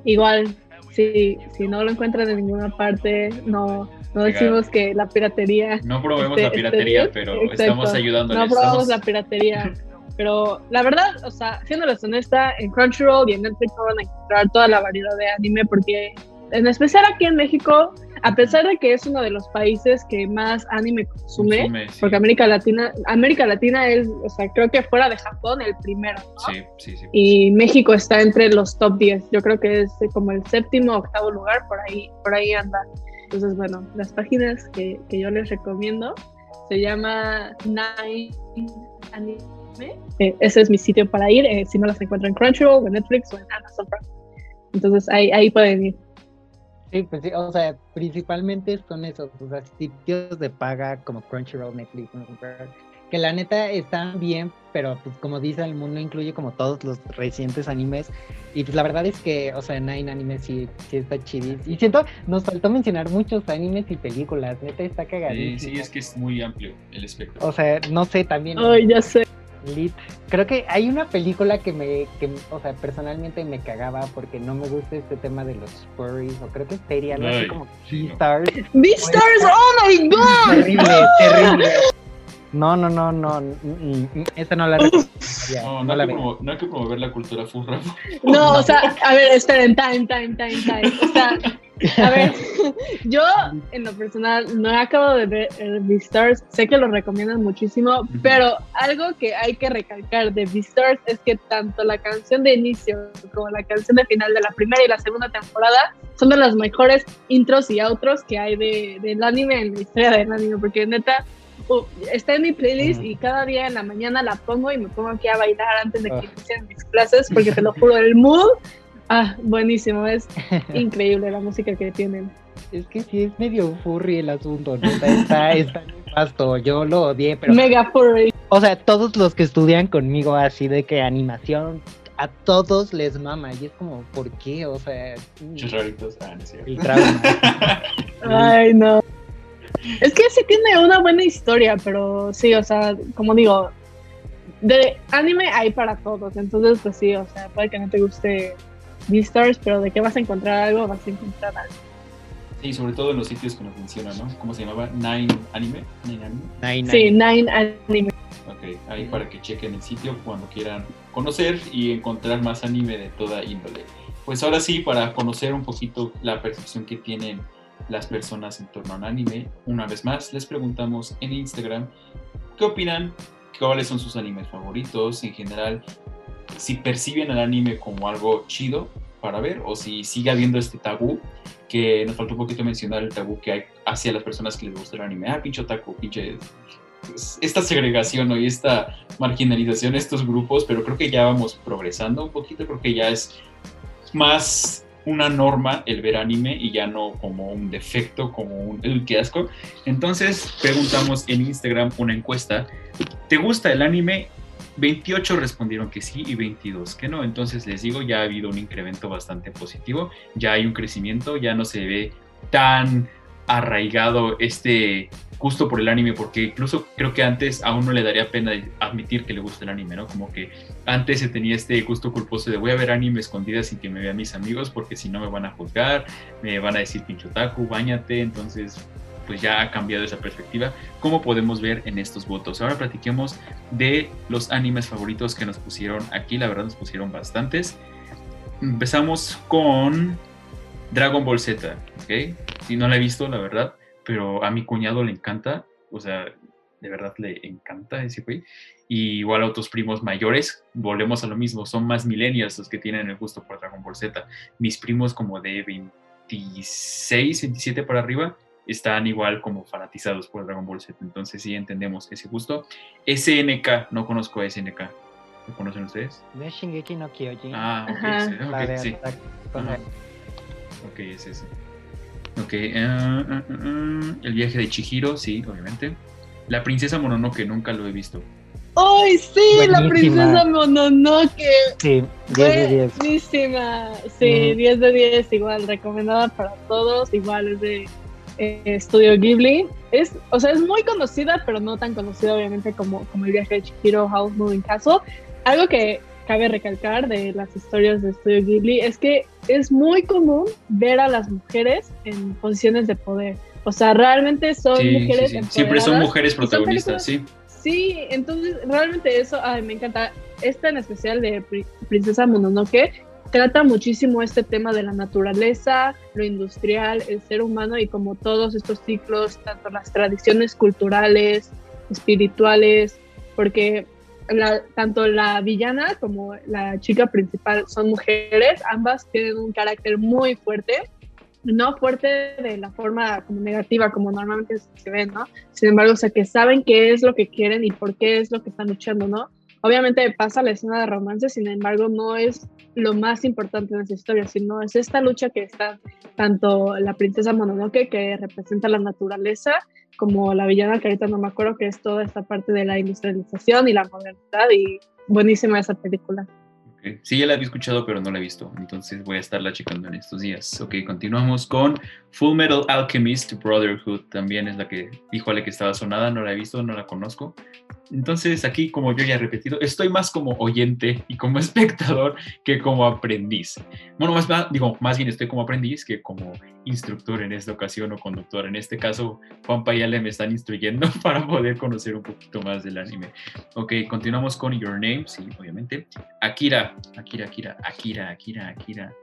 igual, si, si no lo encuentran en ninguna parte, no, no decimos que la piratería. No promovemos la piratería, pero estamos ayudando. No promovemos la piratería. Pero la verdad, o sea, siéndoles honesta, en Crunchyroll y en Netflix van a encontrar toda la variedad de anime porque en especial aquí en México, a pesar de que es uno de los países que más anime consume, porque América Latina, América Latina es, o sea, creo que fuera de Japón el primero, ¿no? Sí, sí, sí. Y México está entre los top 10. Yo creo que es como el séptimo o octavo lugar, por ahí, por ahí anda. Entonces, bueno, las páginas que, que yo les recomiendo se llama Nine Anime. Eh, ese es mi sitio para ir, eh, si no las encuentran en Crunchyroll, en Netflix o en Amazon Prime. Entonces ahí, ahí pueden ir. Sí, pues sí, o sea, principalmente son esos, o sea, sitios de paga como Crunchyroll, Netflix, que la neta están bien, pero pues como dice el mundo incluye como todos los recientes animes y pues la verdad es que, o sea, Nine Anime sí, sí está chidis. Y siento, nos faltó mencionar muchos animes y películas, neta está cagadísimo. Sí, sí, es que es muy amplio el espectro. O sea, no sé, también... Ay, ya sé. Lit. Creo que hay una película que me, que, o sea, personalmente me cagaba porque no me gusta este tema de los furries, o creo que sería algo así como Beastars. Beastars, oh my god. Terrible, terrible. No, no, no, no, esta no la recomendaría. (laughs) No, no, hay que no, hay que promover la cultura furra. (laughs) No, o sea, a ver, esperen, time, time, time, time. O sea, a ver, (laughs) yo en lo personal no he acabado de ver Beastars, sé que lo recomiendan muchísimo, pero algo que hay que recalcar de Beastars es que tanto la canción de inicio como la canción de final de la primera y la segunda temporada son de las mejores intros y outros que hay de, del anime en la historia del anime, porque neta uh, está en mi playlist y cada día en la mañana la pongo y me pongo aquí a bailar antes de que ah. inicien mis clases, porque te lo (laughs) juro, el mood Ah, buenísimo, es (laughs) increíble la música que tienen. Es que sí es medio furry el asunto, ¿no? Está, está, pasto, yo lo odié, pero... Mega furry. O sea, todos los que estudian conmigo así de que animación, a todos les mama, y es como, ¿por qué? O sea... Muchos raritos, ah, El trauma. (laughs) Ay, no. Es que sí tiene una buena historia, pero sí, o sea, como digo, de anime hay para todos, entonces pues sí, o sea, puede que no te guste Beastars, pero de qué vas a encontrar algo, vas a encontrar algo. Sí, sobre todo en los sitios que nos mencionan, ¿no? ¿Cómo se llamaba? Nine Anime. Nine Anime. sí, Nine Anime. Ok, ahí para que chequen el sitio cuando quieran conocer y encontrar más anime de toda índole. Pues ahora sí, para conocer un poquito la percepción que tienen las personas en torno al anime, una vez más les preguntamos en Instagram qué opinan, cuáles son sus animes favoritos, en general si perciben el anime como algo chido para ver o si sigue habiendo este tabú que nos faltó un poquito mencionar el tabú que hay hacia las personas que les gusta el anime. Ah, pinche otaku, pinche... Esta segregación y esta marginalización estos grupos, pero creo que ya vamos progresando un poquito, creo que ya es más una norma el ver anime y ya no como un defecto, como un el que asco. Entonces preguntamos en Instagram una encuesta, ¿te gusta el anime? 28 respondieron que sí y 22 que no. Entonces les digo, ya ha habido un incremento bastante positivo, ya hay un crecimiento, ya no se ve tan arraigado este gusto por el anime, porque incluso creo que antes a uno le daría pena admitir que le gusta el anime, ¿no? Como que antes se tenía este gusto culposo de voy a ver anime escondida sin que me vean mis amigos, porque si no me van a juzgar, me van a decir pinchotaku, bañate, entonces pues ya ha cambiado esa perspectiva, como podemos ver en estos votos. Ahora platiquemos de los animes favoritos que nos pusieron aquí, la verdad nos pusieron bastantes. Empezamos con Dragon Ball Z, ¿ok? Si no la he visto, la verdad, pero a mi cuñado le encanta, o sea, de verdad le encanta ese güey. Y igual a otros primos mayores, volvemos a lo mismo, son más millennials los que tienen el gusto por Dragon Ball Z. Mis primos como de 26, 27 para arriba, están igual como fanatizados por Dragon Ball Z. Entonces sí entendemos ese gusto. SNK, no conozco a SNK. ¿Lo conocen ustedes? De Shingeki no Kyojin. Ah, ok, sí. Ok, es ese. Ok, uh, uh, uh, el viaje de Chihiro, sí, obviamente. La princesa Mononoke, nunca lo he visto. ¡Ay, sí! La princesa Mononoke. Sí, 10 de 10. Buenísima. Sí, 10 de 10, igual, recomendada para todos. Igual es de eh, Studio Ghibli. Es, o sea, es muy conocida, pero no tan conocida, obviamente, como, como el viaje de Chihiro House Moving Castle. Algo que cabe recalcar de las historias de Studio Ghibli es que es muy común ver a las mujeres en posiciones de poder. O sea, realmente son mujeres. Sí, Siempre son mujeres protagonistas, sí. Sí, entonces realmente eso, ay, me encanta. Esta en especial de Princesa Mononoke trata muchísimo este tema de la naturaleza, lo industrial, el ser humano y como todos estos ciclos, tanto las tradiciones culturales, espirituales, porque tanto la villana como la chica principal son mujeres, ambas tienen un carácter muy fuerte, no fuerte de la forma como negativa como normalmente se ve, ¿no? Sin embargo, o sea, que saben qué es lo que quieren y por qué es lo que están luchando, ¿no? Obviamente pasa la escena de romance, sin embargo, no es lo más importante en esa historia, sino es esta lucha que está tanto la princesa Mononoke, que representa la naturaleza, como la villana, que ahorita no me acuerdo, que es toda esta parte de la industrialización y la modernidad, y buenísima esa película. Sí, ya la había escuchado, pero no la he visto, entonces voy a estarla checando en estos días. Ok, continuamos con Full Metal Alchemist Brotherhood, también es la que dijo Ale que estaba sonada, no la he visto, no la conozco, entonces aquí, como yo ya he repetido, estoy más como oyente y como (laughs) espectador que como aprendiz. Bueno, más, digo, más bien estoy como aprendiz que como instructor en esta ocasión o conductor. En este caso, Juan Payale me están instruyendo (laughs) para poder conocer un poquito más del anime. Ok, continuamos con Your Name, sí, obviamente. Akira, Akira, Akira, Akira, Akira, Akira.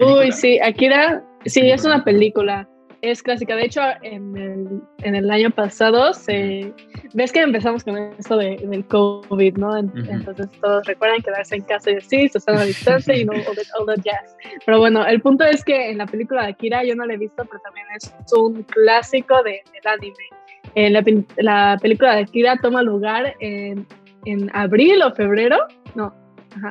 Uy, sí, Akira, sí, es una película es clásica. De hecho, en el, en el año pasado, se, ves que empezamos con esto de, del COVID, ¿no? Entonces todos recuerdan quedarse en casa y así, se están a distancia y no all the, jazz. Pero bueno, el punto es que en la película de Akira, yo no la he visto, pero también es un clásico de, del anime. En la, la película de Akira toma lugar en, en abril o febrero, no,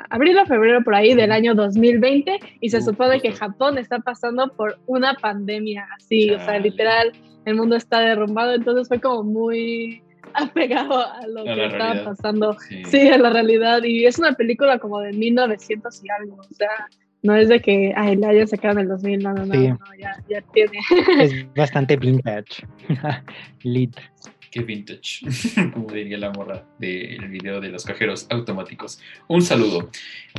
abril o febrero por ahí del año 2020 y se supone que Japón está pasando por una pandemia así, o sea, literal, el mundo está derrumbado, entonces fue como muy (laughs) apegado a lo que estaba pasando, sí. a la realidad, y es una película como de 1900 y algo, o sea, no es de que ay, la hayan sacado en el 2000, no, no, no, no ya, ya, tiene. Es bastante vintage. (laughs) Lit vintage, (laughs) como diría la morra del video de los cajeros automáticos. Un saludo.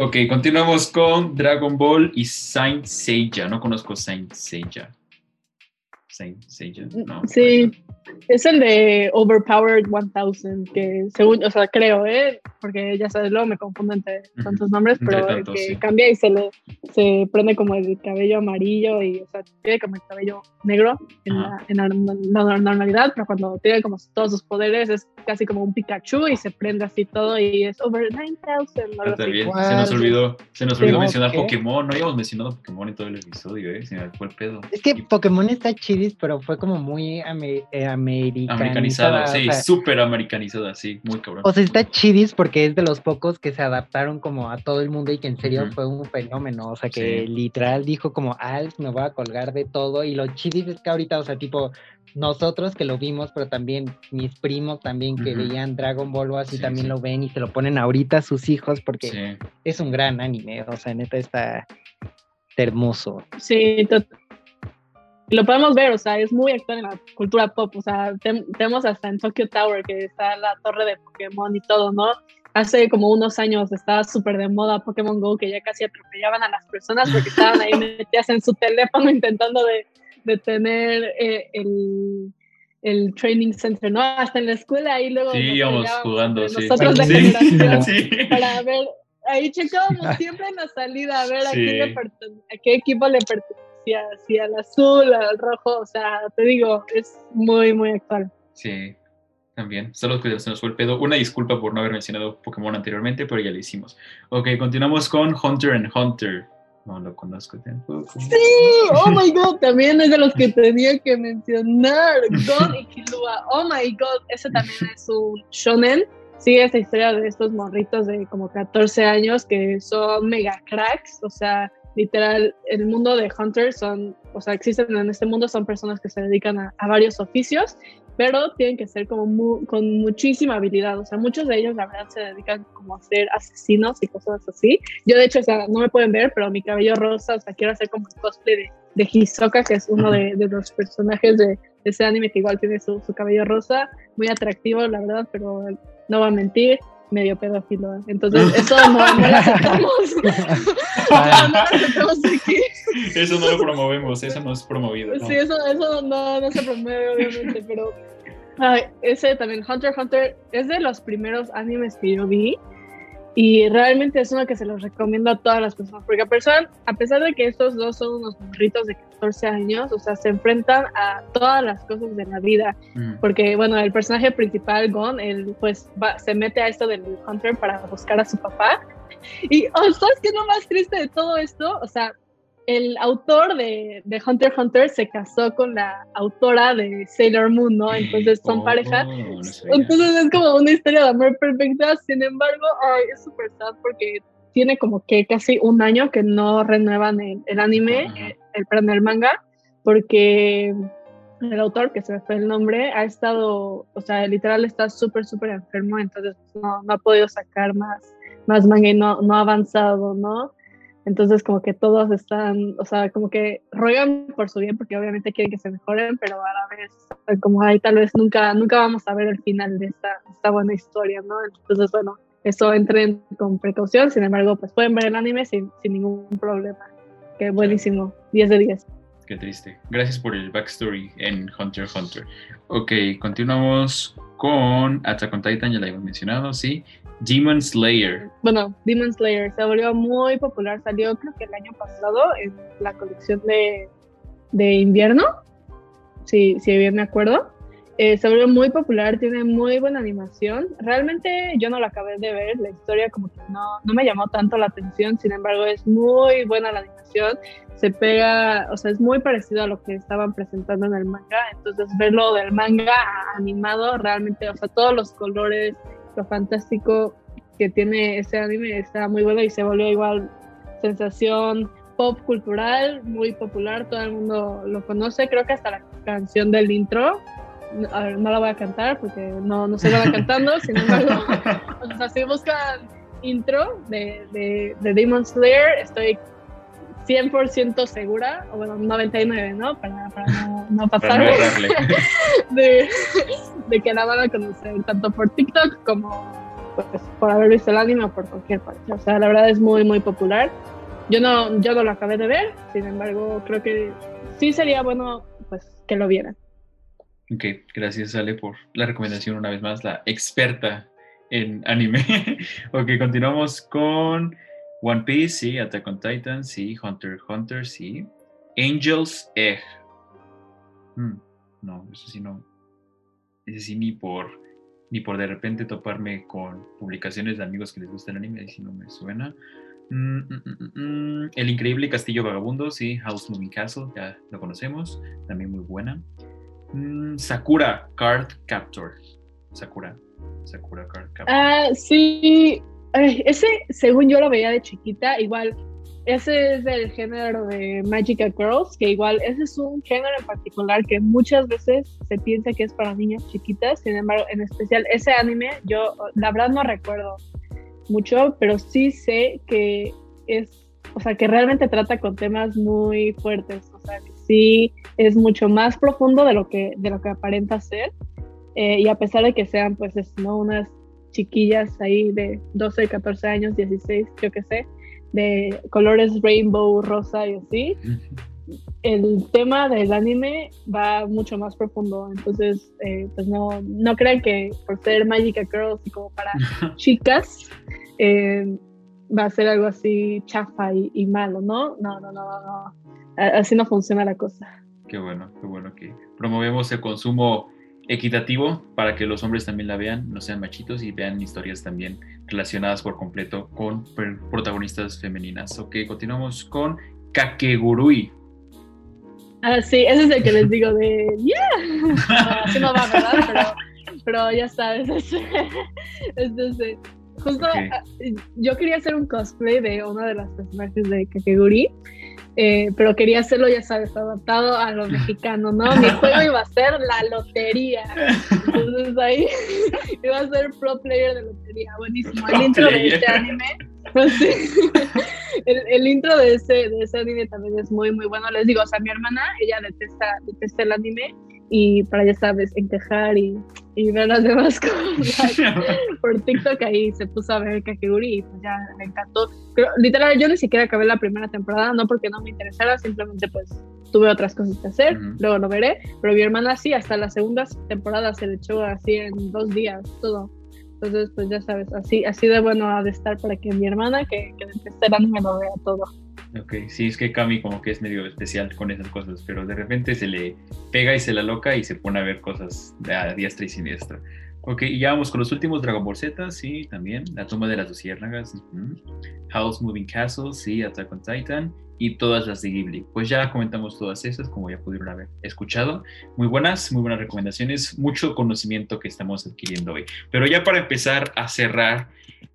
Ok, continuamos con Dragon Ball y Saint Seiya. No conozco Saint Seiya. Saint Seiya, no. Sí. Es el de Overpowered 1000, que según, o sea, creo, ¿eh? Porque ya sabes, luego me confundo entre tantos nombres, pero el que cambia y se le se prende como el cabello amarillo y, o sea, tiene como el cabello negro en, la, en la, normalidad, pero cuando tiene como todos sus poderes es casi como un Pikachu y se prende así todo y es over 9000. Está bien, se nos olvidó, se nos olvidó mencionar Pokémon, no habíamos mencionado Pokémon en todo el episodio, ¿eh? Se me fue el pedo. Es que Pokémon está pero fue como muy eh, americanizada. sí, súper americanizada, sí, muy cabrón. O sea, está chidis porque es de los pocos que se adaptaron como a todo el mundo y que en serio fue un fenómeno. O sea, que literal dijo como, Alf, me voy a colgar de todo. Y lo chidis es que ahorita, o sea, tipo, nosotros que lo vimos, pero también mis primos también que veían Dragon Ball o así también lo ven y se lo ponen ahorita a sus hijos porque es un gran anime. O sea, neta está hermoso. Sí, total lo podemos ver, o sea, es muy actual en la cultura pop, o sea, tenemos hasta en Tokyo Tower, que está la torre de Pokémon y todo, ¿no? Hace como unos años estaba súper de moda Pokémon Go, que ya casi atropellaban a las personas porque estaban ahí (laughs) metidas en su teléfono intentando de, de tener eh, el, el training center, ¿no? Hasta en la escuela ahí luego. Sí, íbamos jugando, sí. Nosotros de generación, sí. para ver, ahí checábamos siempre en la salida, a ver a, quién a qué equipo le pertenece hacia, el azul, al rojo, o sea, te digo, es muy, muy actual. Sí, también. Solo que se nos fue el pedo. Una disculpa por no haber mencionado Pokémon anteriormente, pero ya lo hicimos. Ok, continuamos con Hunter and Hunter. No lo conozco tampoco. Sí, oh my god, también es de los que tenía que mencionar. God y Killua. Oh my god, ese también es un shonen. Sigue esta historia de estos morritos de como 14 años que son mega cracks, o sea, literal, el mundo de hunters son, o sea, existen en este mundo, son personas que se dedican a, varios oficios pero tienen que ser como con muchísima habilidad. O sea, muchos de ellos, la verdad, se dedican como a ser asesinos y cosas así. Yo, de hecho, o sea, no me pueden ver, pero mi cabello rosa, o sea, quiero hacer como un cosplay de, de Hisoka, que es uno de, de los personajes de, ese anime que igual tiene su, su, cabello rosa, muy atractivo, la verdad, pero no va a mentir, medio pedófilo. Entonces, (laughs) eso no, no lo aceptamos. (laughs) no, no aceptamos aquí. Eso no lo promovemos, eso no es promovido. Sí, eso, eso no, no se promueve, obviamente, pero ay, ese también, Hunter x Hunter, es de los primeros animes que yo vi. Y realmente es uno que se los recomiendo a todas las personas, porque a pesar, a pesar de que estos dos son unos morritos de 14 años, o sea, se enfrentan a todas las cosas de la vida, mm. porque, bueno, el personaje principal, Gon, él pues se mete a esto del Hunter para buscar a su papá, y, oh, ¿sabes qué es lo más triste de todo esto? O sea, el autor de, de, Hunter x Hunter se casó con la autora de Sailor Moon, ¿no? Entonces son oh, pareja. Entonces es como una historia de amor perfecta. Sin embargo, ay, es súper sad porque tiene como que casi un año que no renuevan el, anime, el, perdón, el manga, porque el autor, que se me fue el nombre, ha estado, o sea, literal está súper, súper enfermo, entonces no, no, ha podido sacar más, más manga y no, no ha avanzado, ¿no? Entonces como que todos están, o sea, como que ruegan por su bien porque obviamente quieren que se mejoren, pero a la vez como ahí tal vez nunca, nunca vamos a ver el final de esta, esta buena historia, ¿no? Entonces, bueno, eso entren con precaución, sin embargo, pues pueden ver el anime sin, sin ningún problema. Que buenísimo, 10 de 10. Qué triste. Gracias por el backstory en Hunter x Hunter. Ok, continuamos con Attack on Titan, ya la hemos mencionado, sí. Demon Slayer. Bueno, Demon Slayer se volvió muy popular, salió creo que el año pasado en la colección de, de invierno, si, si bien me acuerdo. Eh, se volvió muy popular, tiene muy buena animación. Realmente yo no la acabé de ver, la historia como que no, no me llamó tanto la atención, sin embargo es muy buena la animación, se pega, o sea, es muy parecido a lo que estaban presentando en el manga, entonces verlo del manga animado realmente, o sea, todos los colores, lo fantástico que tiene ese anime está muy bueno y se volvió igual sensación pop cultural, muy popular, todo el mundo lo conoce, creo que hasta la canción del intro, no la voy a cantar porque no, no se va (laughs) cantando, sin embargo, o sea, si buscan intro de, de, de Demon Slayer, estoy 100% segura, o bueno, 99, ¿no? Para, para no, no pasar (laughs) de, de, que la van a conocer tanto por TikTok como pues, por haber visto el anime o por cualquier parte. O sea, la verdad es muy, muy popular. Yo no, yo no lo acabé de ver, sin embargo, creo que sí sería bueno pues que lo vieran. Ok, gracias Ale por la recomendación una vez más, la experta en anime. (laughs) ok, continuamos con One Piece, sí. Attack on Titan, sí. Hunter x Hunter, sí. Angels Egg. Hmm, no, eso sí no. Ese sí ni por, ni por de repente toparme con publicaciones de amigos que les gusta el anime, si no me suena. Mm, mm, mm, el increíble Castillo Vagabundo, sí. House Moving Castle, ya lo conocemos. También muy buena. Sakura Card Captor. Sakura. Sakura Card Captor. Ah, sí ese, según yo lo veía de chiquita, igual, ese es del género de Magical Girls, que igual ese es un género en particular que muchas veces se piensa que es para niñas chiquitas, sin embargo, en especial ese anime, yo la verdad no recuerdo mucho, pero sí sé que es, o sea, que realmente trata con temas muy fuertes, o sea, que sí es mucho más profundo de lo que, de lo que aparenta ser. Eh, y a pesar de que sean, pues, ¿no? unas chiquillas ahí de 12, 14 años, 16, yo qué sé, de colores rainbow, rosa y así. El tema del anime va mucho más profundo, entonces eh, pues no, no crean que por ser Magic Girls y como para (laughs) chicas eh, va a ser algo así chafa y, y, malo, ¿no? No, no, no, no, así no funciona la cosa. Qué bueno, qué bueno que promovemos el consumo equitativo para que los hombres también la vean, no sean machitos y vean historias también relacionadas por completo con protagonistas femeninas. Ok, continuamos con Kakegurui. Ah, sí, ese es el que les digo de ¡Yeah! así no va, ¿verdad? Pero, ya sabes, (laughs) es, justo ah, yo quería hacer un cosplay de una de las personajes de Kakegurui eh, pero quería hacerlo, ya sabes, adaptado a lo mexicano, ¿no? Mi (laughs) juego iba a ser la lotería. Entonces ahí (laughs) iba a ser pro player de lotería. Buenísimo. El intro de este anime. Pues sí. (laughs) el, intro de ese, de ese anime también es muy, muy bueno. Les digo, o sea, mi hermana, ella detesta, detesta el anime y para, ya sabes, encajar y, y ver las demás (laughs) cosas (laughs) por TikTok ahí se puso a ver Kakeguri y pues ya le encantó. Pero literal yo ni siquiera acabé la primera temporada, no porque no me interesara, simplemente pues tuve otras cosas que hacer, luego lo veré, pero mi hermana sí, hasta la segunda temporada se le echó así en dos días, todo. Entonces, pues ya sabes, así, así de bueno ha de estar para que mi hermana, que, que el anime, lo vea todo. Ok, sí, es que Cami como que es medio especial con esas cosas, pero de repente se le pega y se la loca y se pone a ver cosas de a diestra y siniestra. Ok, y ya vamos con los últimos Dragon Ball Z, sí, también. La tumba de las luciérnagas, House Moving Castle, sí, Attack on Titan, y todas las de Ghibli. Pues ya comentamos todas esas, como ya pudieron haber escuchado. Muy buenas, muy buenas recomendaciones, mucho conocimiento que estamos adquiriendo hoy. Pero ya para empezar a cerrar,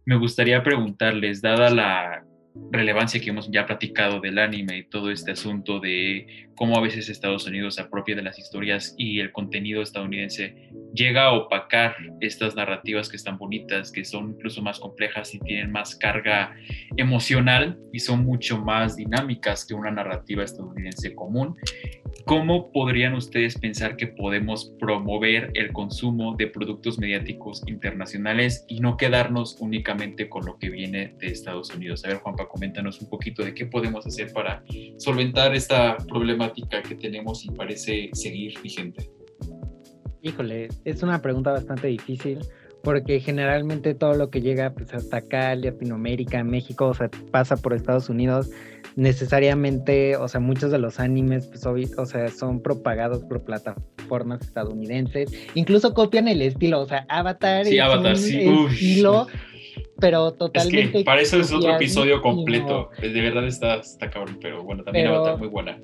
me gustaría preguntarles, dada la relevancia que hemos ya platicado del anime y todo este asunto de cómo a veces Estados Unidos se apropia de las historias y el contenido estadounidense llega a opacar estas narrativas que están bonitas, que son incluso más complejas y tienen más carga emocional y son mucho más dinámicas que una narrativa estadounidense común. ¿Cómo podrían ustedes pensar que podemos promover el consumo de productos mediáticos internacionales y no quedarnos únicamente con lo que viene de Estados Unidos? A ver, Coméntanos un poquito de qué podemos hacer para solventar esta problemática que tenemos y parece seguir vigente. Híjole, es una pregunta bastante difícil porque generalmente todo lo que llega pues, hasta acá, Latinoamérica, México, o sea, pasa por Estados Unidos necesariamente, o sea, muchos de los animes, pues, o sea, son propagados por plataformas estadounidenses, incluso copian el estilo, o sea, Avatar sí, Avatar, sí. estilo, pero totalmente. Es que para eso es otro episodio completo, de verdad está, está cabrón, pero bueno, también Avatar muy buena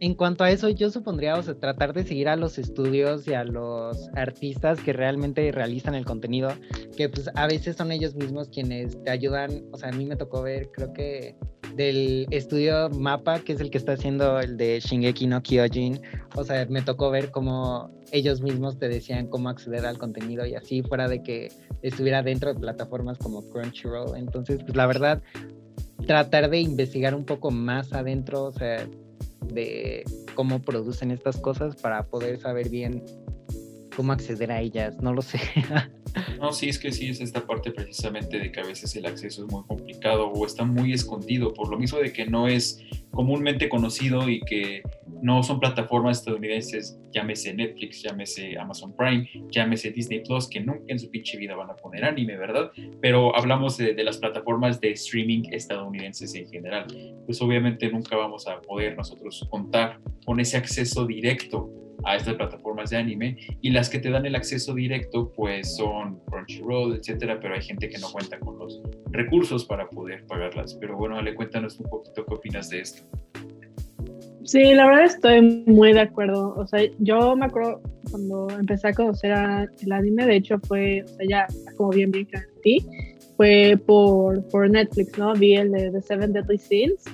en cuanto a eso, yo supondría, o sea, tratar de seguir a los estudios y a los artistas que realmente realizan el contenido, que pues a veces son ellos mismos quienes te ayudan, o sea, a mí me tocó ver, creo que del estudio Mapa, que es el que está haciendo el de Shingeki no Kyojin, o sea, me tocó ver cómo ellos mismos te decían cómo acceder al contenido y así, fuera de que estuviera dentro de plataformas como Crunchyroll. Entonces, pues la verdad, tratar de investigar un poco más adentro, o sea, de cómo producen estas cosas para poder saber bien cómo acceder a ellas, no lo sé. No, sí, es que sí, es esta parte precisamente de que a veces el acceso es muy complicado o está muy escondido, por lo mismo de que no es comúnmente conocido y que no son plataformas estadounidenses, llámese Netflix, llámese Amazon Prime, llámese Disney Plus, que nunca en su pinche vida van a poner anime, ¿verdad? Pero hablamos de, las plataformas de streaming estadounidenses en general. Pues obviamente nunca vamos a poder nosotros contar con ese acceso directo a estas plataformas de anime y las que te dan el acceso directo pues son Crunchyroll, etcétera, pero hay gente que no cuenta con los recursos para poder pagarlas. Pero bueno, Ale, cuéntanos un poquito qué opinas de esto. Sí, la verdad estoy muy de acuerdo. O sea, yo me acuerdo cuando empecé a conocer el anime, de hecho fue, o sea, ya como bien bien que ti, fue por, por Netflix, ¿no? Vi el de The Seven Deadly Sins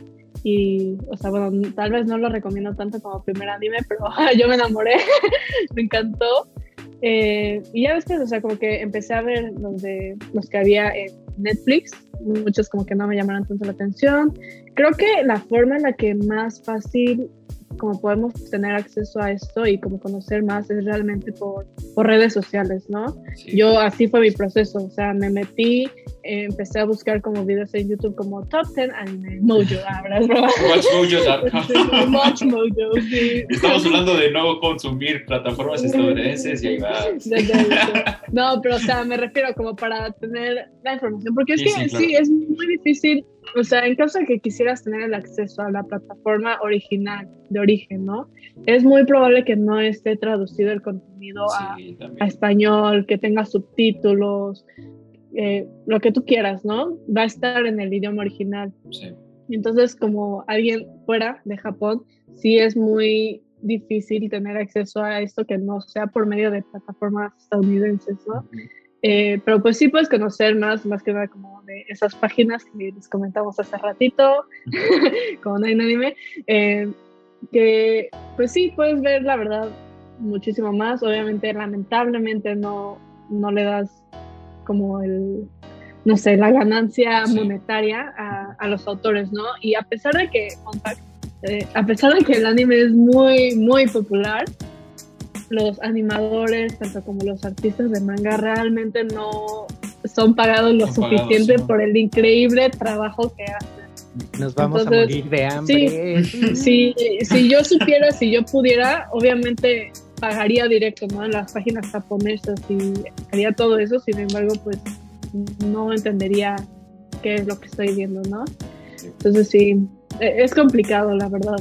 y, o sea, bueno, tal vez no lo recomiendo tanto como primer anime, pero (laughs) yo me enamoré, (laughs) me encantó. Eh, y ya que, o sea, como que empecé a ver los, de, los que había en Netflix, muchos como que no me llamaron tanto la atención. Creo que la forma en la que más fácil como podemos tener acceso a esto y como conocer más es realmente por, por redes sociales, ¿no? Yo así fue mi proceso, o sea, me metí, eh, empecé a buscar como videos en YouTube como Top 10 Anime Mojo, (laughs) ahora es Mojo, sí. Estamos hablando de no consumir plataformas estadounidenses y ahí va. (laughs) No, pero o sea, me refiero como para tener la información, porque es que sí, es muy difícil o sea, en caso de que quisieras tener el acceso a la plataforma original de origen, ¿no? Es muy probable que no esté traducido el contenido a, español, que tenga subtítulos, eh, lo que tú quieras, ¿no? Va a estar en el idioma original. Sí. Entonces, como alguien fuera de Japón, sí es muy difícil tener acceso a esto que no sea por medio de plataformas estadounidenses, ¿no? Eh, pero pues sí puedes conocer más, más que nada como de esas páginas que les comentamos hace ratito, (laughs) como Nine Anime, eh, que pues sí puedes ver la verdad muchísimo más. Obviamente, lamentablemente no, no le das como el, no sé, la ganancia monetaria a, a, los autores, ¿no? Y a pesar de que, eh, a pesar de que el anime es muy, muy popular, los animadores, tanto como los artistas de manga, realmente no son pagados lo suficiente por el increíble trabajo que hacen. Nos vamos a morir de hambre. Sí, si yo supiera, si yo pudiera, obviamente pagaría directo, ¿no? En las páginas japonesas y haría todo eso, sin embargo, pues no entendería qué es lo que estoy viendo, ¿no? Entonces sí, e, es complicado, la verdad.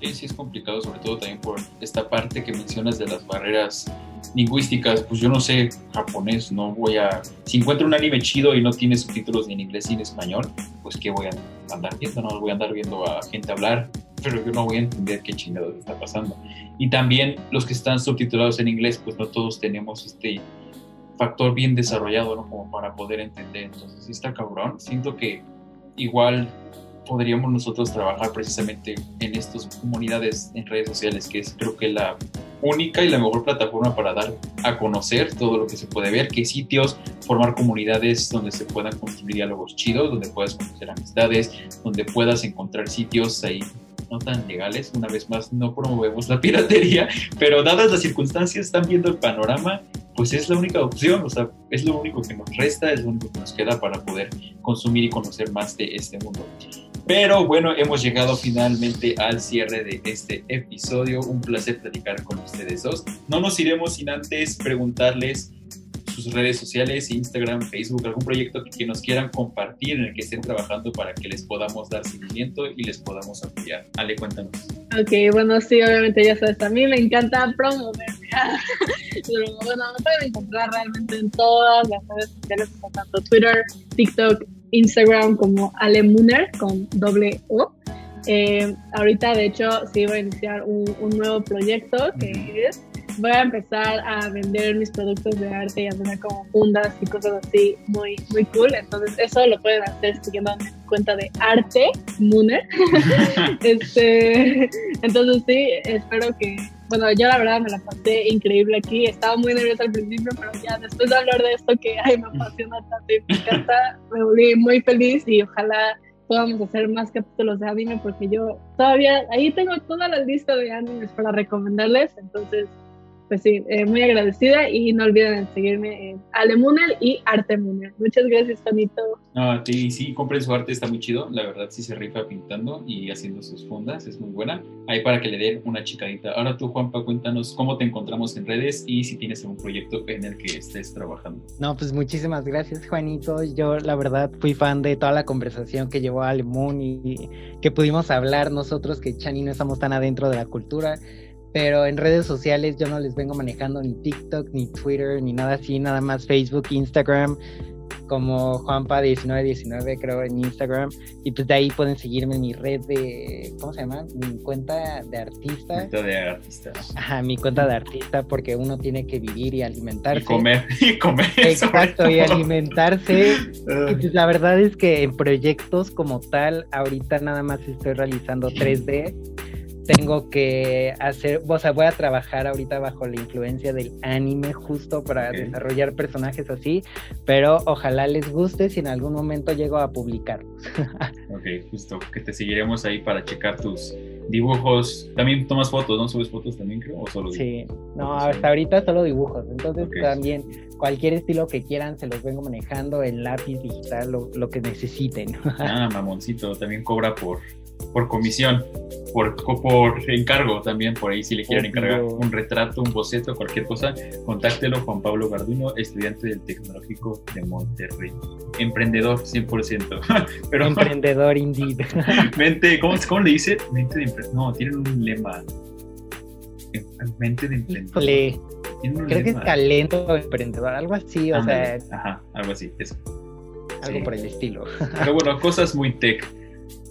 Sí, sí es complicado, sobre todo también por esta parte que mencionas de las barreras lingüísticas. Pues yo no sé japonés, no voy a... Si encuentro un anime chido y no tiene subtítulos ni en inglés ni en español, pues ¿qué voy a andar viendo? No voy a andar viendo a gente hablar, pero yo no voy a entender qué chingados está pasando. Y también los que están subtitulados en inglés, pues no todos tenemos este factor bien desarrollado, ¿no? Como para poder entender. Entonces, sí está cabrón. Siento que igual podríamos nosotros trabajar precisamente en estas comunidades en redes sociales, que es creo que la única y la mejor plataforma para dar a conocer todo lo que se puede ver, qué sitios, formar comunidades donde se puedan construir diálogos chidos, donde puedas conocer amistades, donde puedas encontrar sitios ahí no tan legales. Una vez más, no promovemos la piratería, pero dadas las circunstancias, están viendo el panorama, pues es la única opción, o sea, es lo único que nos resta, es lo único que nos queda para poder consumir y conocer más de este mundo. Pero bueno, hemos llegado finalmente al cierre de este episodio. Un placer platicar con ustedes dos. No nos iremos sin antes preguntarles sus redes sociales, Instagram, Facebook, algún proyecto que, nos quieran compartir en el que estén trabajando para que les podamos dar seguimiento y les podamos apoyar. Ale, cuéntanos. Ok, bueno, sí, obviamente ya sabes, a mí me encanta promoverme. (laughs) Pero bueno, me pueden encontrar realmente en todas las redes sociales, tanto Twitter, TikTok, Instagram como Ale Muner con doble O. Eh, ahorita, de hecho, sí voy a iniciar un, un nuevo proyecto que es voy a empezar a vender mis productos de arte y a como fundas y cosas así muy, muy cool. Entonces, eso lo pueden hacer siguiendo mi cuenta de arte, Mooner. (laughs) (laughs) este, entonces, sí, espero que. Bueno, yo la verdad me la pasé increíble aquí. Estaba muy nerviosa al principio, pero ya después de hablar de esto que ay, me apasiona tanto y me encanta, me volví muy feliz y ojalá podamos hacer más capítulos de anime porque yo todavía ahí tengo toda la lista de animes para recomendarles. Entonces, pues sí, eh, muy agradecida y no olviden seguirme en Alemunel y Artemunel. Muchas gracias, Juanito. No, sí, sí, compren su arte, está muy chido. La verdad, sí se rifa pintando y haciendo sus fundas, es muy buena. Ahí para que le den una chicadita. Ahora tú, Juanpa, cuéntanos cómo te encontramos en redes y si tienes algún proyecto en el que estés trabajando. No, pues muchísimas gracias, Juanito. Yo, la verdad, fui fan de toda la conversación que llevó Alemun y que pudimos hablar nosotros, que Chani no estamos tan adentro de la cultura pero en redes sociales yo no les vengo manejando ni TikTok, ni Twitter, ni nada así, nada más Facebook, Instagram, como Juanpa1919 creo en Instagram, y pues de ahí pueden seguirme en mi red de, ¿cómo se llama? Mi cuenta de artista. Cuenta de artista. Ajá, mi cuenta de artista porque uno tiene que vivir y alimentarse. (laughs) Y comer, y comer. Exacto, y alimentarse. y pues la verdad es que en proyectos como tal, ahorita nada más estoy realizando (laughs) 3D tengo que hacer, o sea, voy a trabajar ahorita bajo la influencia del anime justo para desarrollar personajes así, pero ojalá les guste si en algún momento llego a publicarlos. (laughs) ok, justo, que te seguiremos ahí para checar tus dibujos. También tomas fotos, ¿no? ¿Subes fotos también, creo? ¿O solo sí, no, hasta ahorita solo dibujos. Entonces también cualquier estilo que quieran se los vengo manejando en lápiz digital, lo, lo que necesiten. (laughs) ah, mamoncito, también cobra por por comisión, por, por encargo también, por ahí si le quieren encargar un retrato, un boceto, cualquier cosa, contáctelo Juan Pablo Garduño, estudiante del Tecnológico de Monterrey. Emprendedor 100%. (laughs) Pero, Emprendedor indeed. (laughs) Mente, ¿cómo, ¿cómo, le dice? Mente de emprendedor. No, tienen un lema. Mente de emprendedor. Creo que es talento emprendedor, algo así, o sea. Ajá, algo así, eso. Algo por el estilo. Pero bueno, (laughs) cosas muy tech.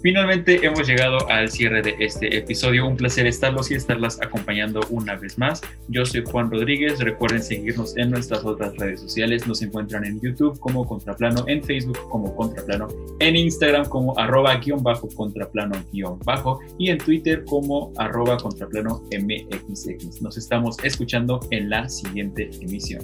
Finalmente hemos llegado al cierre de este episodio. Un placer estarlos y estarlas acompañando una vez más. Yo soy Juan Rodríguez. Recuerden seguirnos en nuestras otras redes sociales. Nos encuentran en YouTube como Contraplano, en Facebook como Contraplano, en Instagram como arroba guion bajo contraplano guion bajo y en Twitter como arroba contraplano mxx. Nos estamos escuchando en la siguiente emisión.